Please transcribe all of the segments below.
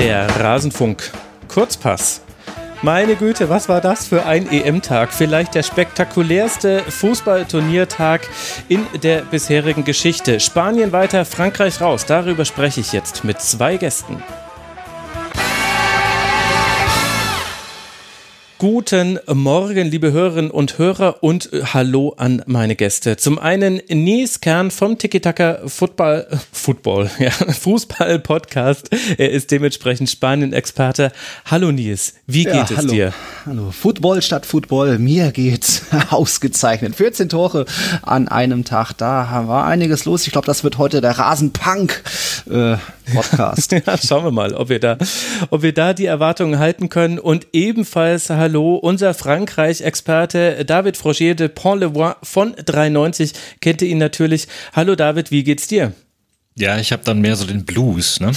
Der Rasenfunk Kurzpass. Meine Güte, was war das für ein EM-Tag? Vielleicht der spektakulärste Fußballturniertag in der bisherigen Geschichte. Spanien weiter, Frankreich raus. Darüber spreche ich jetzt mit zwei Gästen. Guten Morgen, liebe Hörerinnen und Hörer und äh, hallo an meine Gäste. Zum einen Nies Kern vom Tiki-Taka Football, Football, ja, Fußball-Podcast. Er ist dementsprechend Spanien-Experte. Hallo Nies, wie geht ja, es hallo. dir? Hallo, Football statt Football, mir geht's ausgezeichnet. 14 Tore an einem Tag, da war einiges los. Ich glaube, das wird heute der Rasenpunk äh, Podcast. ja, schauen wir mal, ob wir da, ob wir da die Erwartungen halten können und ebenfalls hallo unser Frankreich-Experte David Frogier de Pont-le-Voix von 93 kennt ihr ihn natürlich. Hallo David, wie geht's dir? Ja, ich habe dann mehr so den Blues, ne?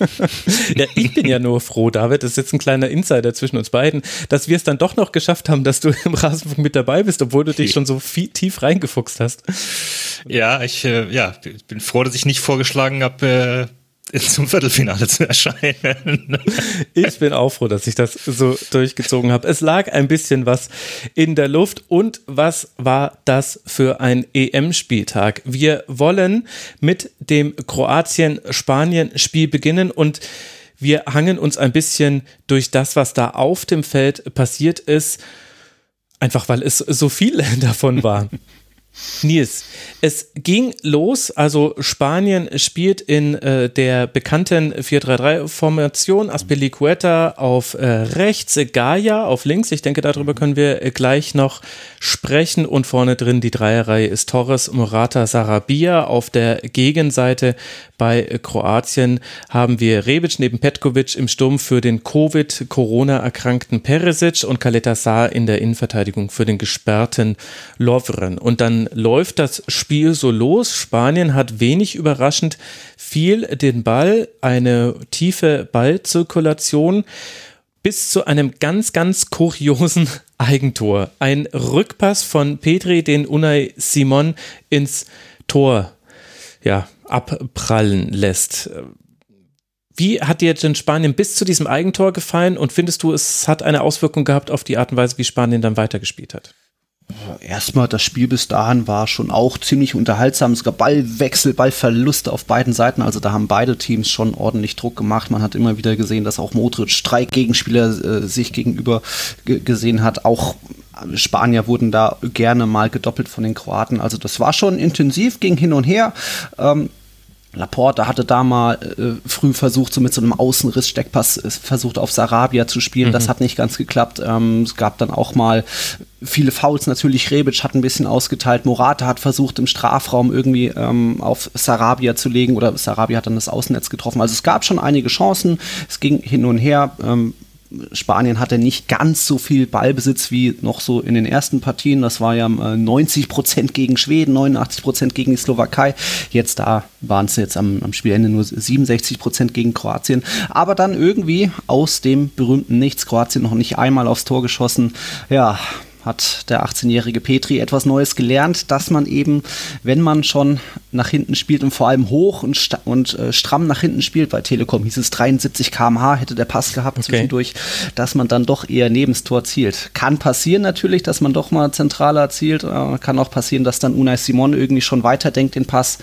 ja, ich bin ja nur froh, David, das ist jetzt ein kleiner Insider zwischen uns beiden, dass wir es dann doch noch geschafft haben, dass du im Rasenfunk mit dabei bist, obwohl du dich schon so viel, tief reingefuchst hast. Ja, ich äh, ja, bin froh, dass ich nicht vorgeschlagen habe, äh, zum Viertelfinale zu erscheinen. ich bin auch froh, dass ich das so durchgezogen habe. Es lag ein bisschen was in der Luft. Und was war das für ein EM-Spieltag? Wir wollen mit dem Kroatien-Spanien-Spiel beginnen und wir hangen uns ein bisschen durch das, was da auf dem Feld passiert ist. Einfach weil es so viel davon war. Nils, es ging los, also Spanien spielt in äh, der bekannten 4-3-3-Formation, Aspelicueta auf äh, rechts, Gaia auf links, ich denke, darüber können wir äh, gleich noch sprechen. Und vorne drin die Dreierreihe ist Torres, Morata, Sarabia, auf der Gegenseite bei Kroatien haben wir Rebic neben Petkovic im Sturm für den Covid-Corona-erkrankten Peresic und Kaleta Saar in der Innenverteidigung für den gesperrten Lovren. Und dann läuft das Spiel so los. Spanien hat wenig überraschend viel den Ball, eine tiefe Ballzirkulation bis zu einem ganz, ganz kuriosen Eigentor. Ein Rückpass von Petri, den Unai Simon ins Tor ja, abprallen lässt. Wie hat dir denn Spanien bis zu diesem Eigentor gefallen und findest du, es hat eine Auswirkung gehabt auf die Art und Weise, wie Spanien dann weitergespielt hat? Erstmal, das Spiel bis dahin war schon auch ziemlich unterhaltsam. Es gab Ballwechsel, Ballverluste auf beiden Seiten. Also da haben beide Teams schon ordentlich Druck gemacht. Man hat immer wieder gesehen, dass auch Modric Streikgegenspieler äh, sich gegenüber gesehen hat. Auch Spanier wurden da gerne mal gedoppelt von den Kroaten. Also das war schon intensiv, ging hin und her. Ähm, Laporte hatte da mal äh, früh versucht, so mit so einem Außenriss-Steckpass äh, versucht auf Sarabia zu spielen. Mhm. Das hat nicht ganz geklappt. Ähm, es gab dann auch mal viele Fouls natürlich. Rebic hat ein bisschen ausgeteilt. Morata hat versucht, im Strafraum irgendwie ähm, auf Sarabia zu legen oder Sarabia hat dann das Außennetz getroffen. Also es gab schon einige Chancen. Es ging hin und her. Ähm, Spanien hatte nicht ganz so viel Ballbesitz wie noch so in den ersten Partien. Das war ja 90 äh, Prozent gegen Schweden, 89 Prozent gegen die Slowakei. Jetzt da waren es jetzt am, am Spielende nur 67 Prozent gegen Kroatien. Aber dann irgendwie aus dem berühmten Nichts, Kroatien noch nicht einmal aufs Tor geschossen. Ja, hat der 18-jährige Petri etwas Neues gelernt, dass man eben, wenn man schon nach hinten spielt und vor allem hoch und, und äh, stramm nach hinten spielt, bei Telekom hieß es 73 km/h hätte der Pass gehabt okay. zwischendurch, dass man dann doch eher neben das Tor zielt. Kann passieren natürlich, dass man doch mal zentraler zielt, äh, kann auch passieren, dass dann Unai Simon irgendwie schon weiterdenkt den Pass,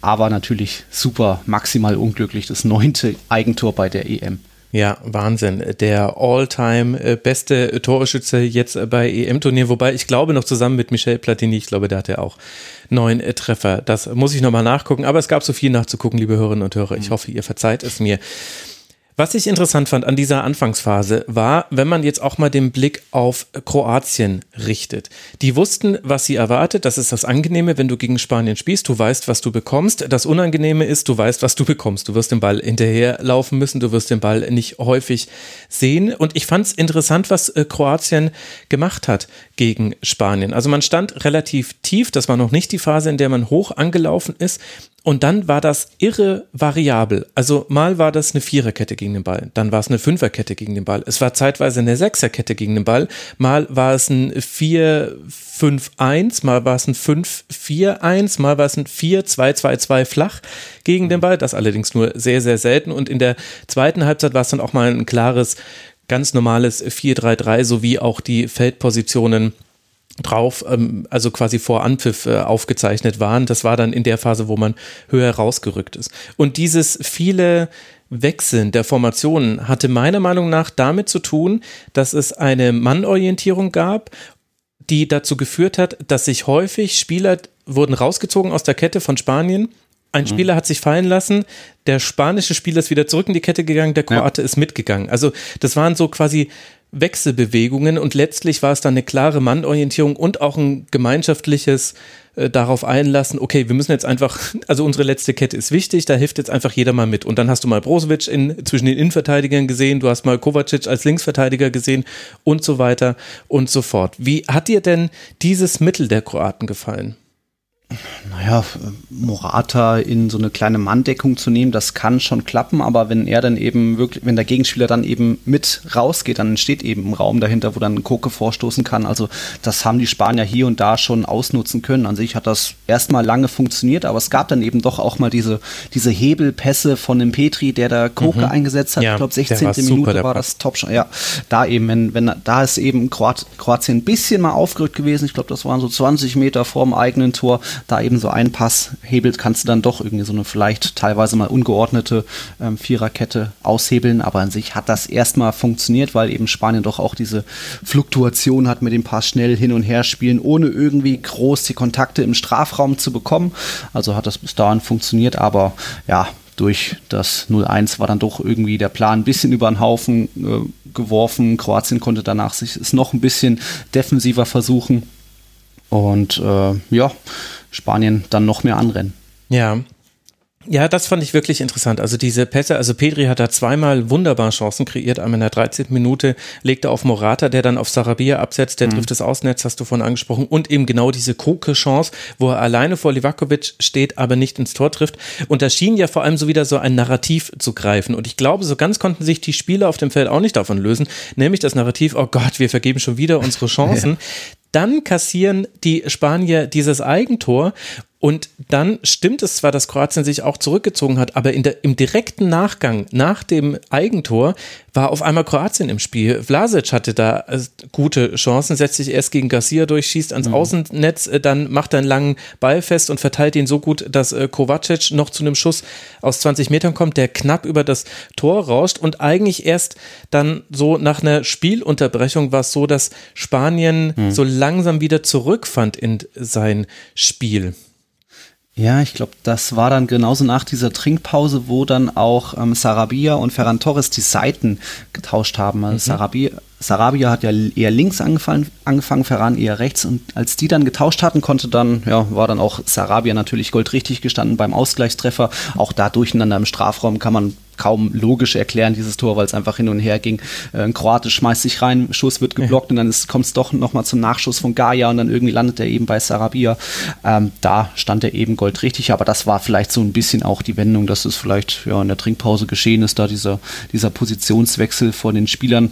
aber natürlich super, maximal unglücklich, das neunte Eigentor bei der EM. Ja, Wahnsinn. Der all-time äh, beste Torschütze jetzt bei EM-Turnier, wobei ich glaube noch zusammen mit Michel Platini, ich glaube, der hatte auch neun äh, Treffer. Das muss ich nochmal nachgucken, aber es gab so viel nachzugucken, liebe Hörerinnen und Hörer. Ich hoffe, ihr verzeiht es mir. Was ich interessant fand an dieser Anfangsphase war, wenn man jetzt auch mal den Blick auf Kroatien richtet. Die wussten, was sie erwartet. Das ist das Angenehme, wenn du gegen Spanien spielst. Du weißt, was du bekommst. Das Unangenehme ist, du weißt, was du bekommst. Du wirst den Ball hinterherlaufen müssen. Du wirst den Ball nicht häufig sehen. Und ich fand es interessant, was äh, Kroatien gemacht hat gegen Spanien. Also man stand relativ tief. Das war noch nicht die Phase, in der man hoch angelaufen ist. Und dann war das irre variabel. Also mal war das eine Viererkette gegen den Ball, dann war es eine Fünferkette gegen den Ball. Es war zeitweise eine Sechserkette gegen den Ball, mal war es ein 4-5-1, mal war es ein 5-4-1, mal war es ein 4-2-2-2 flach gegen den Ball. Das allerdings nur sehr, sehr selten. Und in der zweiten Halbzeit war es dann auch mal ein klares, ganz normales 4-3-3, sowie auch die Feldpositionen drauf, ähm, also quasi vor Anpfiff äh, aufgezeichnet waren. Das war dann in der Phase, wo man höher rausgerückt ist. Und dieses viele Wechseln der Formationen hatte meiner Meinung nach damit zu tun, dass es eine Mannorientierung gab, die dazu geführt hat, dass sich häufig Spieler wurden rausgezogen aus der Kette von Spanien. Ein mhm. Spieler hat sich fallen lassen, der spanische Spieler ist wieder zurück in die Kette gegangen, der Kroate ja. ist mitgegangen. Also das waren so quasi Wechselbewegungen und letztlich war es dann eine klare Mannorientierung und auch ein gemeinschaftliches äh, darauf einlassen, okay, wir müssen jetzt einfach, also unsere letzte Kette ist wichtig, da hilft jetzt einfach jeder mal mit. Und dann hast du mal Brozovic in, zwischen den Innenverteidigern gesehen, du hast mal Kovacic als Linksverteidiger gesehen und so weiter und so fort. Wie hat dir denn dieses Mittel der Kroaten gefallen? Naja, Morata in so eine kleine Manndeckung zu nehmen, das kann schon klappen, aber wenn er dann eben wirklich, wenn der Gegenspieler dann eben mit rausgeht, dann entsteht eben ein Raum dahinter, wo dann Koke vorstoßen kann. Also das haben die Spanier hier und da schon ausnutzen können. An sich hat das erstmal lange funktioniert, aber es gab dann eben doch auch mal diese, diese Hebelpässe von dem Petri, der da Koke mhm. eingesetzt hat. Ja, ich glaube, 16. Minute super, war das top schon. Ja, da eben, wenn, wenn da ist eben Kroat, Kroatien ein bisschen mal aufgerückt gewesen. Ich glaube, das waren so 20 Meter vorm eigenen Tor da eben so einen Pass hebelt, kannst du dann doch irgendwie so eine vielleicht teilweise mal ungeordnete ähm, Viererkette aushebeln. Aber an sich hat das erstmal funktioniert, weil eben Spanien doch auch diese Fluktuation hat mit dem Pass schnell hin und her spielen, ohne irgendwie groß die Kontakte im Strafraum zu bekommen. Also hat das bis dahin funktioniert, aber ja, durch das 0-1 war dann doch irgendwie der Plan ein bisschen über den Haufen äh, geworfen. Kroatien konnte danach sich es noch ein bisschen defensiver versuchen. Und äh, ja, Spanien dann noch mehr anrennen. Ja. Ja, das fand ich wirklich interessant. Also diese Pässe, also Pedri hat da zweimal wunderbar Chancen kreiert. Einmal in der 13. Minute legt er auf Morata, der dann auf Sarabia absetzt, der mhm. trifft das Ausnetz, hast du vorhin angesprochen. Und eben genau diese Koke-Chance, wo er alleine vor Livakovic steht, aber nicht ins Tor trifft. Und da schien ja vor allem so wieder so ein Narrativ zu greifen. Und ich glaube, so ganz konnten sich die Spieler auf dem Feld auch nicht davon lösen. Nämlich das Narrativ, oh Gott, wir vergeben schon wieder unsere Chancen. Dann kassieren die Spanier dieses Eigentor und dann stimmt es zwar, dass Kroatien sich auch zurückgezogen hat, aber in der, im direkten Nachgang, nach dem Eigentor, war auf einmal Kroatien im Spiel. Vlasic hatte da äh, gute Chancen, setzt sich erst gegen Garcia durch, schießt ans mhm. Außennetz, äh, dann macht er einen langen Ball fest und verteilt ihn so gut, dass äh, Kovacic noch zu einem Schuss aus 20 Metern kommt, der knapp über das Tor rauscht und eigentlich erst dann so nach einer Spielunterbrechung war es so, dass Spanien mhm. so langsam wieder zurückfand in sein Spiel. Ja, ich glaube, das war dann genauso nach dieser Trinkpause, wo dann auch ähm, Sarabia und Ferran Torres die Seiten getauscht haben. Also mhm. Sarabia, Sarabia hat ja eher links angefangen, angefangen, Ferran eher rechts. Und als die dann getauscht hatten, konnte dann, ja, war dann auch Sarabia natürlich goldrichtig gestanden beim Ausgleichstreffer. Auch da durcheinander im Strafraum kann man kaum logisch erklären, dieses Tor, weil es einfach hin und her ging. Äh, ein Kroate schmeißt sich rein, Schuss wird geblockt ja. und dann kommt es doch nochmal zum Nachschuss von Gaia und dann irgendwie landet er eben bei Sarabia. Ähm, da stand er eben goldrichtig, aber das war vielleicht so ein bisschen auch die Wendung, dass es vielleicht ja, in der Trinkpause geschehen ist, da dieser, dieser Positionswechsel vor den Spielern.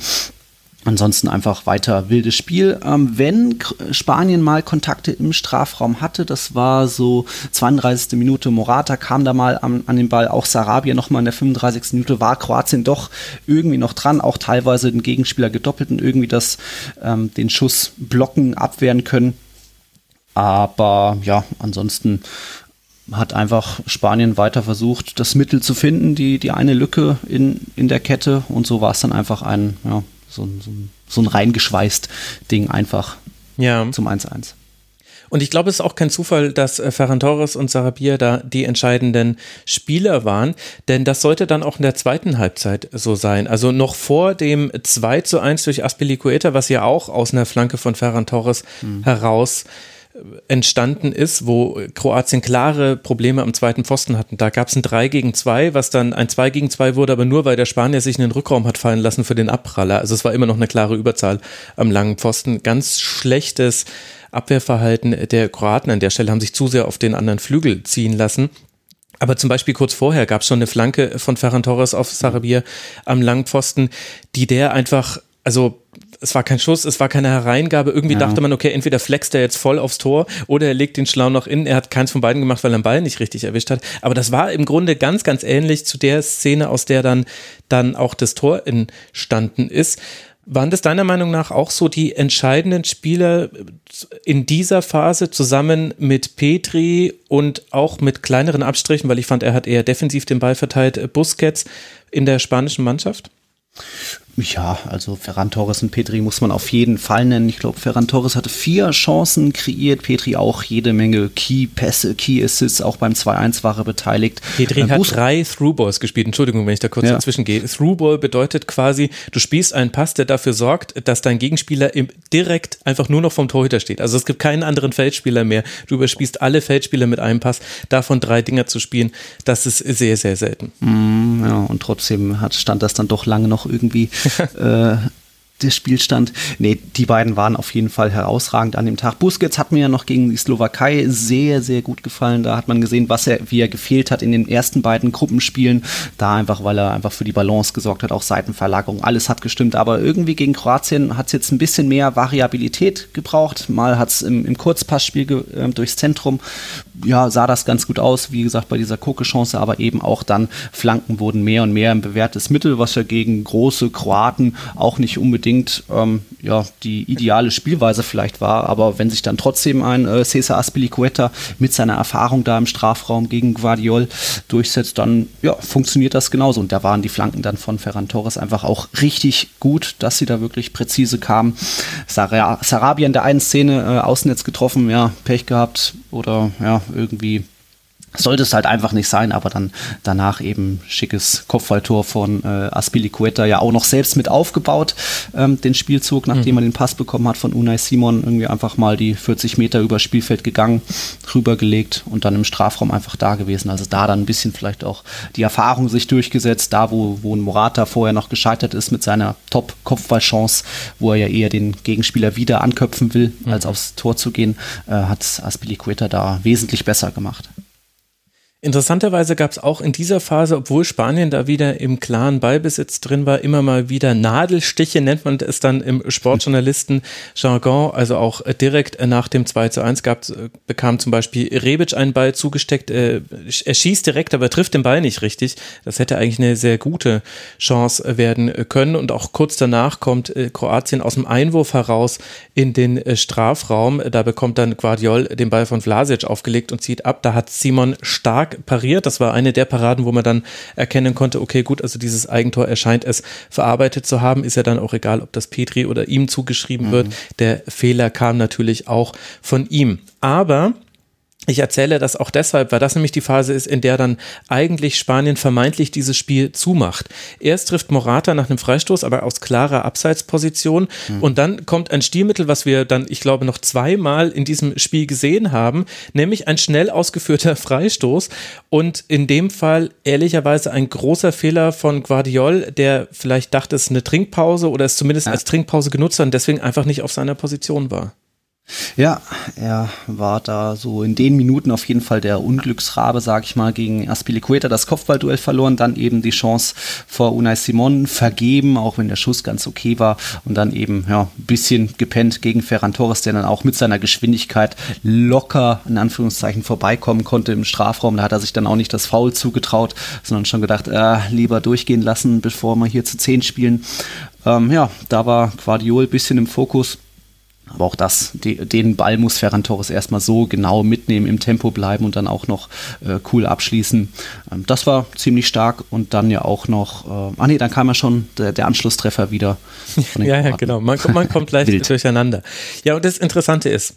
Ansonsten einfach weiter wildes Spiel. Ähm, wenn Spanien mal Kontakte im Strafraum hatte, das war so 32. Minute, Morata kam da mal an, an den Ball, auch Sarabia nochmal in der 35. Minute, war Kroatien doch irgendwie noch dran, auch teilweise den Gegenspieler gedoppelt und irgendwie das, ähm, den Schuss blocken, abwehren können. Aber ja, ansonsten hat einfach Spanien weiter versucht, das Mittel zu finden, die, die eine Lücke in, in der Kette und so war es dann einfach ein, ja, so ein, so ein, so ein reingeschweißt Ding einfach ja. zum 1-1. Und ich glaube, es ist auch kein Zufall, dass äh, Ferran Torres und Sarabia da die entscheidenden Spieler waren, denn das sollte dann auch in der zweiten Halbzeit so sein. Also noch vor dem 2 zu 1 durch Aspilicueta, was ja auch aus einer Flanke von Ferran Torres mhm. heraus entstanden ist, wo Kroatien klare Probleme am zweiten Pfosten hatten. Da gab es ein 3 gegen 2, was dann ein 2 gegen 2 wurde, aber nur weil der Spanier sich in den Rückraum hat fallen lassen für den Abpraller. Also es war immer noch eine klare Überzahl am langen Pfosten. Ganz schlechtes Abwehrverhalten der Kroaten an der Stelle haben sich zu sehr auf den anderen Flügel ziehen lassen. Aber zum Beispiel kurz vorher gab es schon eine Flanke von Ferran Torres auf Sarabia am Langpfosten, die der einfach, also es war kein Schuss, es war keine Hereingabe. Irgendwie ja. dachte man, okay, entweder flext er jetzt voll aufs Tor oder er legt den Schlau noch in. Er hat keins von beiden gemacht, weil er den Ball nicht richtig erwischt hat. Aber das war im Grunde ganz, ganz ähnlich zu der Szene, aus der dann, dann auch das Tor entstanden ist. Waren das deiner Meinung nach auch so die entscheidenden Spieler in dieser Phase zusammen mit Petri und auch mit kleineren Abstrichen, weil ich fand, er hat eher defensiv den Ball verteilt, Busquets in der spanischen Mannschaft? Ja, also Ferran Torres und Petri muss man auf jeden Fall nennen. Ich glaube, Ferran Torres hatte vier Chancen kreiert, Petri auch jede Menge Key-Pässe, Key-Assists, auch beim 2-1 war er beteiligt. Petri äh, hat drei Through-Balls gespielt. Entschuldigung, wenn ich da kurz ja. dazwischen gehe. Through-Ball bedeutet quasi, du spielst einen Pass, der dafür sorgt, dass dein Gegenspieler im, direkt einfach nur noch vom Torhüter steht. Also es gibt keinen anderen Feldspieler mehr. Du überspielst alle Feldspieler mit einem Pass. Davon drei Dinger zu spielen, das ist sehr, sehr selten. Mm, ja, und trotzdem hat, stand das dann doch lange noch irgendwie äh, der Spielstand. Nee, die beiden waren auf jeden Fall herausragend an dem Tag. Busquets hat mir ja noch gegen die Slowakei sehr, sehr gut gefallen. Da hat man gesehen, was er, wie er gefehlt hat in den ersten beiden Gruppenspielen. Da einfach, weil er einfach für die Balance gesorgt hat, auch Seitenverlagerung. Alles hat gestimmt. Aber irgendwie gegen Kroatien hat es jetzt ein bisschen mehr Variabilität gebraucht. Mal hat es im, im Kurzpassspiel äh, durchs Zentrum, ja, sah das ganz gut aus. Wie gesagt, bei dieser Koke-Chance, aber eben auch dann Flanken wurden mehr und mehr ein bewährtes Mittel, was ja gegen große Kroaten auch nicht unbedingt unbedingt ähm, ja, die ideale Spielweise vielleicht war, aber wenn sich dann trotzdem ein äh, Cesar Aspilicueta mit seiner Erfahrung da im Strafraum gegen Guardiol durchsetzt, dann ja, funktioniert das genauso. Und da waren die Flanken dann von Ferran Torres einfach auch richtig gut, dass sie da wirklich präzise kamen. Sarabia, in der einen Szene äh, Außennetz getroffen, ja, Pech gehabt oder ja, irgendwie sollte es halt einfach nicht sein, aber dann danach eben schickes Kopfballtor von äh, Aspilicueta ja auch noch selbst mit aufgebaut, ähm, den Spielzug, nachdem mhm. er den Pass bekommen hat von Unai Simon, irgendwie einfach mal die 40 Meter über Spielfeld gegangen, rübergelegt und dann im Strafraum einfach da gewesen. Also da dann ein bisschen vielleicht auch die Erfahrung sich durchgesetzt, da wo, wo ein Morata vorher noch gescheitert ist mit seiner Top-Kopfballchance, wo er ja eher den Gegenspieler wieder anköpfen will, mhm. als aufs Tor zu gehen, äh, hat Aspilicueta da wesentlich besser gemacht. Interessanterweise gab es auch in dieser Phase, obwohl Spanien da wieder im klaren Ballbesitz drin war, immer mal wieder Nadelstiche, nennt man es dann im Sportjournalisten-Jargon. Also auch direkt nach dem 2 zu 1 gab, bekam zum Beispiel Rebic einen Ball zugesteckt. Er schießt direkt, aber trifft den Ball nicht richtig. Das hätte eigentlich eine sehr gute Chance werden können. Und auch kurz danach kommt äh, Kroatien aus dem Einwurf heraus in den äh, Strafraum. Da bekommt dann Guardiol den Ball von Vlasic aufgelegt und zieht ab. Da hat Simon stark pariert. Das war eine der Paraden, wo man dann erkennen konnte, okay, gut, also dieses Eigentor erscheint es verarbeitet zu haben. Ist ja dann auch egal, ob das Petri oder ihm zugeschrieben mhm. wird. Der Fehler kam natürlich auch von ihm. Aber ich erzähle das auch deshalb, weil das nämlich die Phase ist, in der dann eigentlich Spanien vermeintlich dieses Spiel zumacht. Erst trifft Morata nach einem Freistoß, aber aus klarer Abseitsposition. Mhm. Und dann kommt ein Stilmittel, was wir dann, ich glaube, noch zweimal in diesem Spiel gesehen haben, nämlich ein schnell ausgeführter Freistoß. Und in dem Fall ehrlicherweise ein großer Fehler von Guardiol, der vielleicht dachte, es ist eine Trinkpause oder es zumindest ja. als Trinkpause genutzt hat und deswegen einfach nicht auf seiner Position war. Ja, er war da so in den Minuten auf jeden Fall der Unglücksrabe, sag ich mal, gegen Aspilicueta das Kopfballduell verloren, dann eben die Chance vor Unai Simon vergeben, auch wenn der Schuss ganz okay war und dann eben ja ein bisschen gepennt gegen Ferran Torres, der dann auch mit seiner Geschwindigkeit locker in Anführungszeichen vorbeikommen konnte im Strafraum. Da hat er sich dann auch nicht das Foul zugetraut, sondern schon gedacht, äh, lieber durchgehen lassen, bevor wir hier zu zehn spielen. Ähm, ja, da war Guardiol ein bisschen im Fokus aber auch das, de, den Ball muss Ferran Torres erstmal so genau mitnehmen, im Tempo bleiben und dann auch noch äh, cool abschließen. Ähm, das war ziemlich stark und dann ja auch noch, äh, ah nee, dann kam ja schon der, der Anschlusstreffer wieder. ja, ja, genau. Man, man kommt leicht durcheinander. Ja, und das Interessante ist,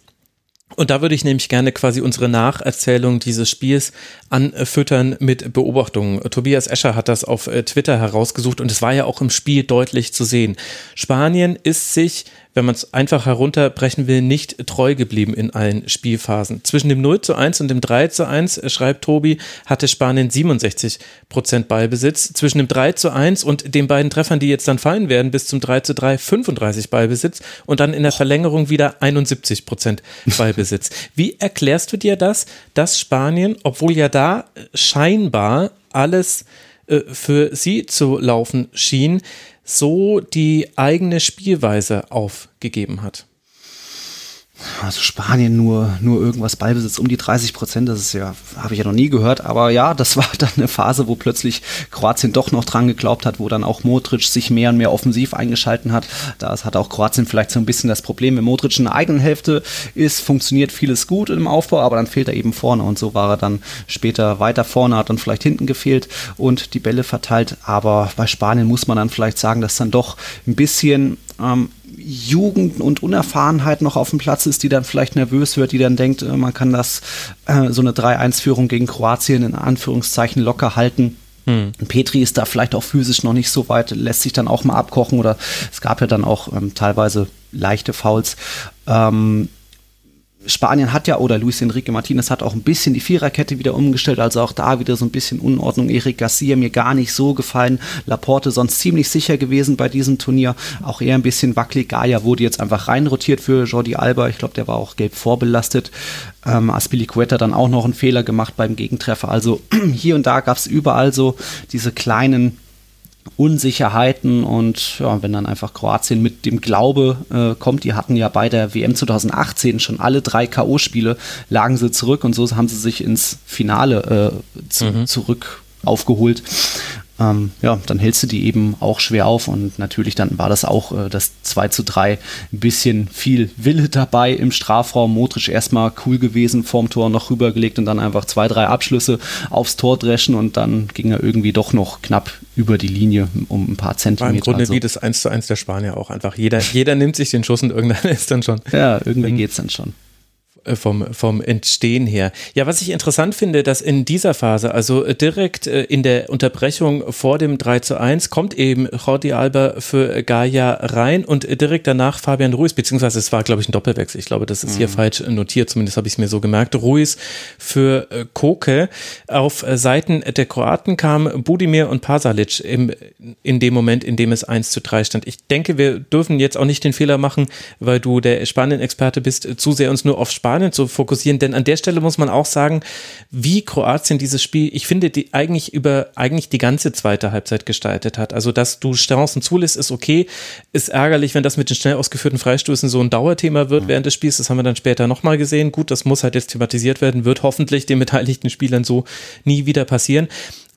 und da würde ich nämlich gerne quasi unsere Nacherzählung dieses Spiels anfüttern mit Beobachtungen. Tobias Escher hat das auf äh, Twitter herausgesucht und es war ja auch im Spiel deutlich zu sehen. Spanien ist sich wenn man es einfach herunterbrechen will, nicht treu geblieben in allen Spielphasen. Zwischen dem 0 zu 1 und dem 3 zu 1, äh, schreibt Tobi, hatte Spanien 67 Prozent Ballbesitz. Zwischen dem 3 zu 1 und den beiden Treffern, die jetzt dann fallen werden, bis zum 3 zu 3, 35 Ballbesitz und dann in der Verlängerung wieder 71 Prozent Ballbesitz. Ballbesitz. Wie erklärst du dir das, dass Spanien, obwohl ja da scheinbar alles äh, für sie zu laufen schien, so die eigene Spielweise aufgegeben hat? Also Spanien nur, nur irgendwas Ballbesitz um die 30 Prozent, das ist ja, habe ich ja noch nie gehört, aber ja, das war dann eine Phase, wo plötzlich Kroatien doch noch dran geglaubt hat, wo dann auch Modric sich mehr und mehr offensiv eingeschalten hat. Da hat auch Kroatien vielleicht so ein bisschen das Problem, wenn Modric in der eigenen Hälfte ist, funktioniert vieles gut im Aufbau, aber dann fehlt er eben vorne. Und so war er dann später weiter vorne, hat dann vielleicht hinten gefehlt und die Bälle verteilt, aber bei Spanien muss man dann vielleicht sagen, dass dann doch ein bisschen ähm, Jugend und Unerfahrenheit noch auf dem Platz ist, die dann vielleicht nervös wird, die dann denkt, äh, man kann das äh, so eine 3-1-Führung gegen Kroatien in Anführungszeichen locker halten. Hm. Petri ist da vielleicht auch physisch noch nicht so weit, lässt sich dann auch mal abkochen oder es gab ja dann auch ähm, teilweise leichte Fouls. Ähm, Spanien hat ja, oder Luis Enrique Martinez hat auch ein bisschen die Viererkette wieder umgestellt, also auch da wieder so ein bisschen Unordnung. Eric Garcia mir gar nicht so gefallen. Laporte sonst ziemlich sicher gewesen bei diesem Turnier. Auch eher ein bisschen wackelig. Gaia wurde jetzt einfach reinrotiert für Jordi Alba. Ich glaube, der war auch gelb vorbelastet. Ähm, Aspilicueta dann auch noch einen Fehler gemacht beim Gegentreffer. Also hier und da gab es überall so diese kleinen Unsicherheiten und ja, wenn dann einfach Kroatien mit dem Glaube äh, kommt, die hatten ja bei der WM 2018 schon alle drei K.O.-Spiele, lagen sie zurück und so haben sie sich ins Finale äh, zu, mhm. zurück aufgeholt ähm, ja, dann hältst du die eben auch schwer auf und natürlich dann war das auch äh, das 2 zu 3 ein bisschen viel Wille dabei im Strafraum. Modric erstmal cool gewesen, vorm Tor noch rübergelegt und dann einfach zwei, drei Abschlüsse aufs Tor dreschen und dann ging er irgendwie doch noch knapp über die Linie um ein paar Zentimeter. War Im Grunde also. wie das 1 zu 1 der Spanier auch einfach. Jeder, jeder nimmt sich den Schuss und irgendwann ist dann schon. Ja, irgendwie geht es dann schon. Äh, vom, vom Entstehen her. Ja, was ich interessant finde, dass in dieser Phase, also direkt äh, in der Unterbrechung vor dem 3 zu 1, kommt eben Jordi Alba für Gaia rein und direkt danach Fabian Ruiz, beziehungsweise es war, glaube ich, ein Doppelwechsel. Ich glaube, das ist mhm. hier falsch notiert, zumindest habe ich es mir so gemerkt. Ruiz für äh, Koke. Auf Seiten der Kroaten kam Budimir und Pasalic im, in dem Moment, in dem es 1 zu 3 stand. Ich denke, wir dürfen jetzt auch nicht den Fehler machen, weil du der Spanien-Experte bist, zu sehr uns nur auf Spanien Spanien zu fokussieren, denn an der Stelle muss man auch sagen, wie Kroatien dieses Spiel, ich finde, die eigentlich über eigentlich die ganze zweite Halbzeit gestaltet hat. Also, dass du Chancen zulässt, ist okay. Ist ärgerlich, wenn das mit den schnell ausgeführten Freistößen so ein Dauerthema wird mhm. während des Spiels. Das haben wir dann später nochmal gesehen. Gut, das muss halt jetzt thematisiert werden, wird hoffentlich den beteiligten Spielern so nie wieder passieren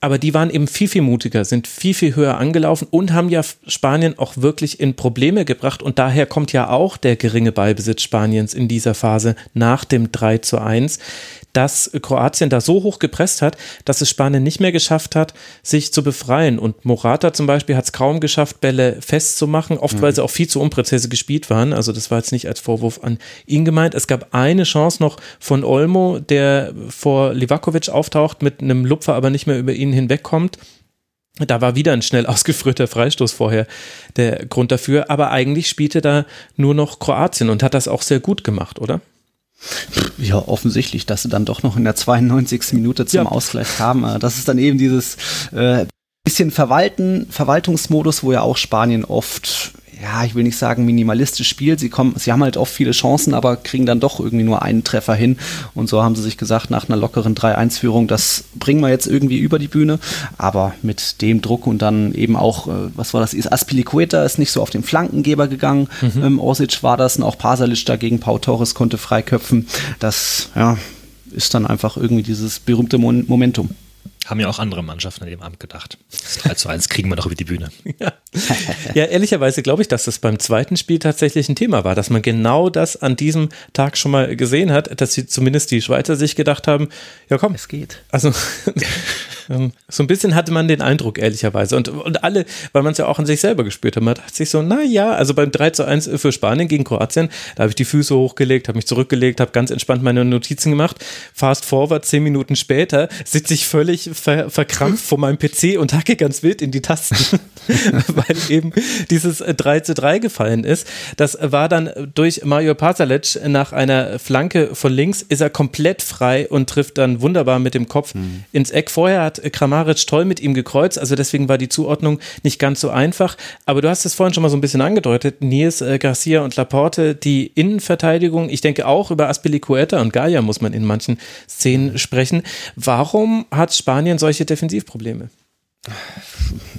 aber die waren eben viel, viel mutiger, sind viel, viel höher angelaufen und haben ja Spanien auch wirklich in Probleme gebracht. Und daher kommt ja auch der geringe Ballbesitz Spaniens in dieser Phase nach dem 3 zu 1 dass Kroatien da so hoch gepresst hat, dass es Spanien nicht mehr geschafft hat, sich zu befreien. Und Morata zum Beispiel hat es kaum geschafft, Bälle festzumachen, oft mhm. weil sie auch viel zu unpräzise gespielt waren. Also das war jetzt nicht als Vorwurf an ihn gemeint. Es gab eine Chance noch von Olmo, der vor Livakovic auftaucht, mit einem Lupfer aber nicht mehr über ihn hinwegkommt. Da war wieder ein schnell ausgeführter Freistoß vorher der Grund dafür. Aber eigentlich spielte da nur noch Kroatien und hat das auch sehr gut gemacht, oder? Ja, offensichtlich, dass sie dann doch noch in der 92. Minute zum ja. Ausgleich kamen. Äh, das ist dann eben dieses äh, bisschen Verwalten, Verwaltungsmodus, wo ja auch Spanien oft ja, ich will nicht sagen minimalistisch spielt. Sie kommen, sie haben halt oft viele Chancen, aber kriegen dann doch irgendwie nur einen Treffer hin. Und so haben sie sich gesagt, nach einer lockeren 3-1-Führung, das bringen wir jetzt irgendwie über die Bühne. Aber mit dem Druck und dann eben auch, äh, was war das? Aspilicueta ist nicht so auf den Flankengeber gegangen. Mhm. Ähm, Osic war das und auch Pasalic dagegen. Pau Torres konnte freiköpfen. Das, ja, ist dann einfach irgendwie dieses berühmte Momentum. Haben ja auch andere Mannschaften in dem Amt gedacht. Das 3 zu 1 kriegen wir doch über die Bühne. Ja, ja ehrlicherweise glaube ich, dass das beim zweiten Spiel tatsächlich ein Thema war, dass man genau das an diesem Tag schon mal gesehen hat, dass sie zumindest die Schweizer sich gedacht haben, ja komm. Es geht. Also so ein bisschen hatte man den Eindruck, ehrlicherweise. Und, und alle, weil man es ja auch an sich selber gespürt hat, man hat sich so, na ja, also beim 3 zu 1 für Spanien gegen Kroatien, da habe ich die Füße hochgelegt, habe mich zurückgelegt, habe ganz entspannt meine Notizen gemacht. Fast forward, zehn Minuten später sitze ich völlig ver verkrampft vor meinem PC und hacke ganz wild in die Tasten, weil eben dieses 3 zu 3 gefallen ist. Das war dann durch Mario Pasalic nach einer Flanke von links, ist er komplett frei und trifft dann wunderbar mit dem Kopf mhm. ins Eck. Vorher hat Kramaric toll mit ihm gekreuzt, also deswegen war die Zuordnung nicht ganz so einfach. Aber du hast es vorhin schon mal so ein bisschen angedeutet, Nils, äh, Garcia und Laporte, die Innenverteidigung, ich denke auch über Aspilicueta und Gaia muss man in manchen Szenen sprechen. Warum hat Spanien solche Defensivprobleme?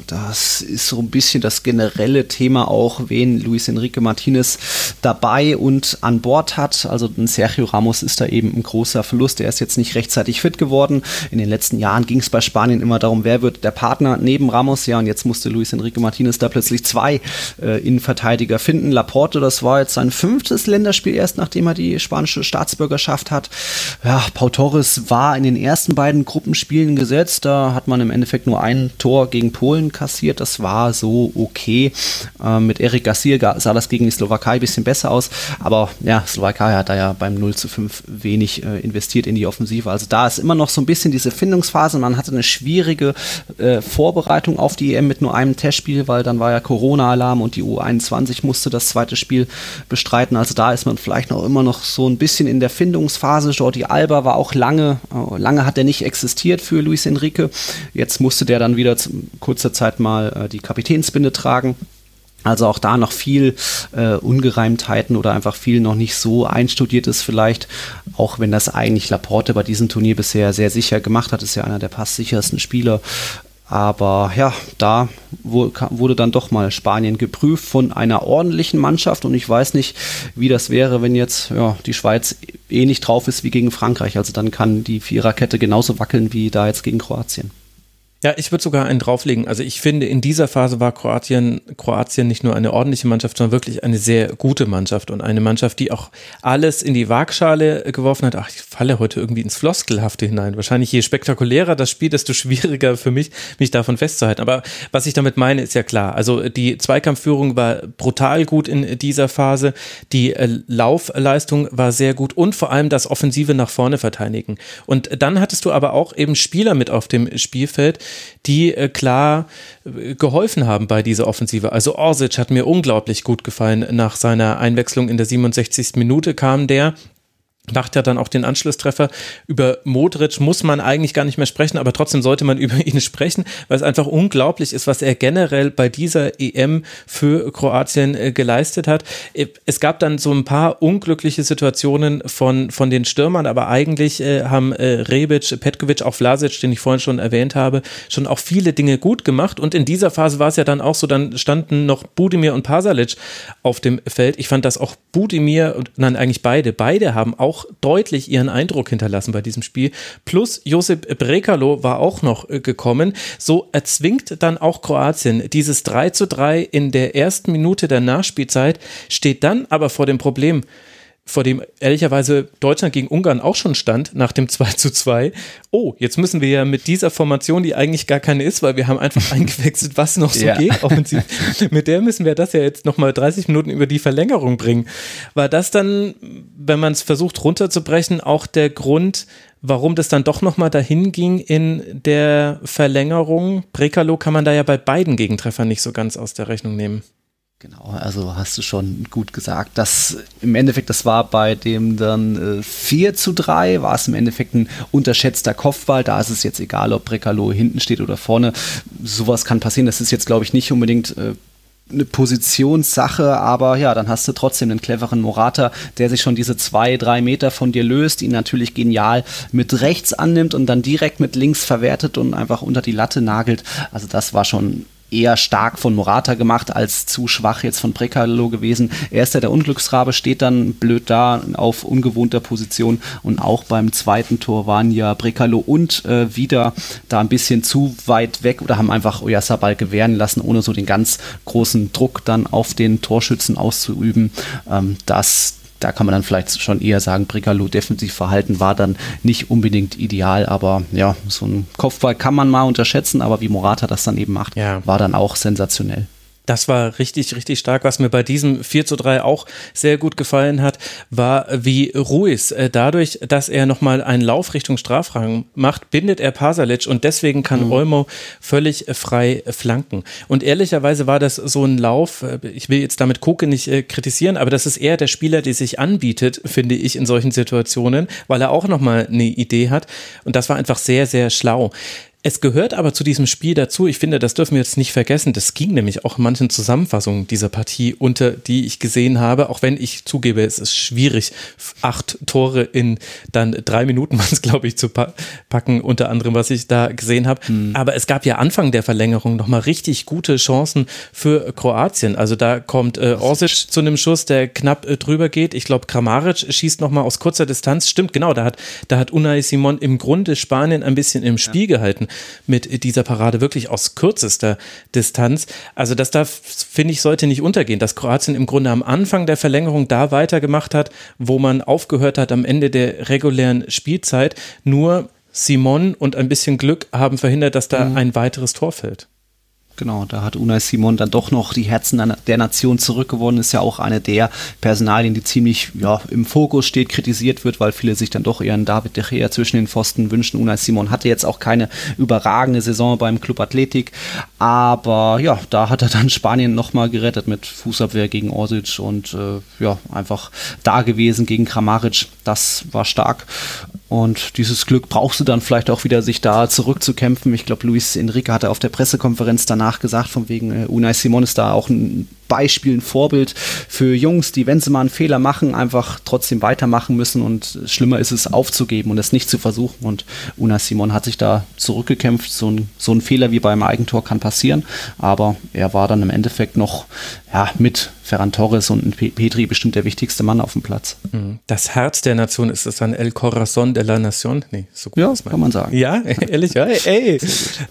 Das ist so ein bisschen das generelle Thema auch, wen Luis Enrique Martinez dabei und an Bord hat. Also Sergio Ramos ist da eben ein großer Verlust. Er ist jetzt nicht rechtzeitig fit geworden. In den letzten Jahren ging es bei Spanien immer darum, wer wird der Partner neben Ramos. Ja, und jetzt musste Luis Enrique Martinez da plötzlich zwei äh, Innenverteidiger finden. Laporte, das war jetzt sein fünftes Länderspiel erst, nachdem er die spanische Staatsbürgerschaft hat. Ja, Pau Torres war in den ersten beiden Gruppenspielen gesetzt. Da hat man im Endeffekt nur ein Tor gegen Polen kassiert. Das war so okay. Ähm, mit Eric Garcia sah das gegen die Slowakei ein bisschen besser aus. Aber ja, Slowakei hat da ja beim 0 zu 5 wenig äh, investiert in die Offensive. Also da ist immer noch so ein bisschen diese Findungsphase. Man hatte eine schwierige äh, Vorbereitung auf die EM mit nur einem Testspiel, weil dann war ja Corona-Alarm und die U21 musste das zweite Spiel bestreiten. Also da ist man vielleicht noch immer noch so ein bisschen in der Findungsphase. Jordi Alba war auch lange, äh, lange hat er nicht existiert für Luis Enrique. Jetzt musste der dann wieder kurzer Zeit mal äh, die Kapitänsbinde tragen. Also auch da noch viel äh, Ungereimtheiten oder einfach viel noch nicht so einstudiert ist vielleicht, auch wenn das eigentlich Laporte bei diesem Turnier bisher sehr sicher gemacht hat, ist ja einer der passsichersten Spieler. Aber ja, da wurde dann doch mal Spanien geprüft von einer ordentlichen Mannschaft und ich weiß nicht, wie das wäre, wenn jetzt ja, die Schweiz ähnlich drauf ist wie gegen Frankreich. Also dann kann die Viererkette genauso wackeln wie da jetzt gegen Kroatien. Ja, ich würde sogar einen drauflegen. Also ich finde, in dieser Phase war Kroatien, Kroatien nicht nur eine ordentliche Mannschaft, sondern wirklich eine sehr gute Mannschaft und eine Mannschaft, die auch alles in die Waagschale geworfen hat. Ach, ich falle heute irgendwie ins Floskelhafte hinein. Wahrscheinlich je spektakulärer das Spiel, desto schwieriger für mich, mich davon festzuhalten. Aber was ich damit meine, ist ja klar. Also die Zweikampfführung war brutal gut in dieser Phase. Die äh, Laufleistung war sehr gut und vor allem das Offensive nach vorne verteidigen. Und dann hattest du aber auch eben Spieler mit auf dem Spielfeld, die äh, klar äh, geholfen haben bei dieser Offensive. Also Orsic hat mir unglaublich gut gefallen. Nach seiner Einwechslung in der 67. Minute kam der macht ja dann auch den Anschlusstreffer. Über Modric muss man eigentlich gar nicht mehr sprechen, aber trotzdem sollte man über ihn sprechen, weil es einfach unglaublich ist, was er generell bei dieser EM für Kroatien äh, geleistet hat. Äh, es gab dann so ein paar unglückliche Situationen von, von den Stürmern, aber eigentlich äh, haben Rebic, Petkovic, auch Vlasic, den ich vorhin schon erwähnt habe, schon auch viele Dinge gut gemacht und in dieser Phase war es ja dann auch so, dann standen noch Budimir und Pasalic auf dem Feld. Ich fand, dass auch Budimir nein, eigentlich beide, beide haben auch auch deutlich ihren Eindruck hinterlassen bei diesem Spiel. Plus Josip Brekalo war auch noch äh, gekommen. So erzwingt dann auch Kroatien dieses 3 zu 3 in der ersten Minute der Nachspielzeit, steht dann aber vor dem Problem, vor dem ehrlicherweise Deutschland gegen Ungarn auch schon stand, nach dem 2 zu 2. Oh, jetzt müssen wir ja mit dieser Formation, die eigentlich gar keine ist, weil wir haben einfach eingewechselt, was noch so ja. geht, offensiv. Mit der müssen wir das ja jetzt nochmal 30 Minuten über die Verlängerung bringen. War das dann, wenn man es versucht runterzubrechen, auch der Grund, warum das dann doch nochmal dahin ging in der Verlängerung? Brekalo kann man da ja bei beiden Gegentreffern nicht so ganz aus der Rechnung nehmen. Genau, also hast du schon gut gesagt. Das im Endeffekt, das war bei dem dann äh, 4 zu 3, war es im Endeffekt ein unterschätzter Kopfball. Da ist es jetzt egal, ob Brekalo hinten steht oder vorne. Sowas kann passieren. Das ist jetzt, glaube ich, nicht unbedingt äh, eine Positionssache, aber ja, dann hast du trotzdem einen cleveren Morata, der sich schon diese zwei, drei Meter von dir löst, ihn natürlich genial mit rechts annimmt und dann direkt mit links verwertet und einfach unter die Latte nagelt. Also das war schon eher stark von Morata gemacht als zu schwach jetzt von Brekalo gewesen. Er ist ja der Unglücksrabe, steht dann blöd da auf ungewohnter Position und auch beim zweiten Tor waren ja Brekalo und äh, wieder da ein bisschen zu weit weg oder haben einfach Oyasabal gewähren lassen, ohne so den ganz großen Druck dann auf den Torschützen auszuüben. Ähm, das da kann man dann vielleicht schon eher sagen, Brigalo Defensivverhalten war dann nicht unbedingt ideal, aber ja, so ein Kopfball kann man mal unterschätzen, aber wie Morata das dann eben macht, ja. war dann auch sensationell. Das war richtig, richtig stark. Was mir bei diesem 4 zu 3 auch sehr gut gefallen hat, war wie Ruiz. Äh, dadurch, dass er nochmal einen Lauf Richtung Strafraum macht, bindet er Pasalic und deswegen kann mhm. Olmo völlig frei flanken. Und ehrlicherweise war das so ein Lauf, äh, ich will jetzt damit Koke nicht äh, kritisieren, aber das ist eher der Spieler, der sich anbietet, finde ich, in solchen Situationen, weil er auch nochmal eine Idee hat. Und das war einfach sehr, sehr schlau Es gehört aber zu diesem Spiel dazu, ich finde, das dürfen wir jetzt nicht vergessen, das ging nämlich auch in manchen Zusammenfassungen dieser Partie unter, die ich gesehen habe, auch wenn ich zugebe, es ist schwierig, acht Tore in dann drei Minuten, was glaube ich, zu packen, unter anderem, was ich da gesehen habe. Mhm. Aber es gab ja Anfang der Verlängerung nochmal richtig gute Chancen für Kroatien. Also da kommt äh, Orsic zu einem Schuss, der knapp äh, drüber geht. Ich glaube, Kramaric schießt nochmal aus kurzer Distanz. Stimmt, genau, da hat, da hat Unai Simon im Grunde Spanien ein bisschen im Spiel ja. gehalten mit dieser Parade wirklich aus kürzester Distanz. Also das darf, finde ich, sollte nicht untergehen, dass Kroatien im Grunde am Anfang der Verlängerung da weitergemacht hat, wo man aufgehört hat am Ende der regulären Spielzeit. Nur Simon und ein bisschen Glück haben verhindert, dass da mhm. ein weiteres Tor fällt. Genau, da hat Unai Simon dann doch noch die Herzen der Nation zurückgewonnen. Ist ja auch eine der Personalien, die ziemlich ja, im Fokus steht, kritisiert wird, weil viele sich dann doch einen David de Gea zwischen den Pfosten wünschen. Unai Simon hatte jetzt auch keine überragende Saison beim Club Athletik, aber ja, da hat er dann Spanien nochmal gerettet mit Fußabwehr gegen Orsic und äh, ja, einfach da gewesen gegen Kramaric. Das war stark. Und dieses Glück brauchst du dann vielleicht auch wieder, sich da zurückzukämpfen. Ich glaube, Luis Enrique hatte auf der Pressekonferenz danach gesagt, von wegen äh, Unai Simon ist da auch ein Beispiel, ein Vorbild für Jungs, die, wenn sie mal einen Fehler machen, einfach trotzdem weitermachen müssen und schlimmer ist es aufzugeben und es nicht zu versuchen. Und Una Simon hat sich da zurückgekämpft. So ein, so ein Fehler wie beim Eigentor kann passieren, aber er war dann im Endeffekt noch ja, mit Ferran Torres und Petri bestimmt der wichtigste Mann auf dem Platz. Mhm. Das Herz der Nation ist es dann El Corazon de la Nación? Nee, so gut. Ja, kann man sagen. Ja, ehrlich, ja, ey.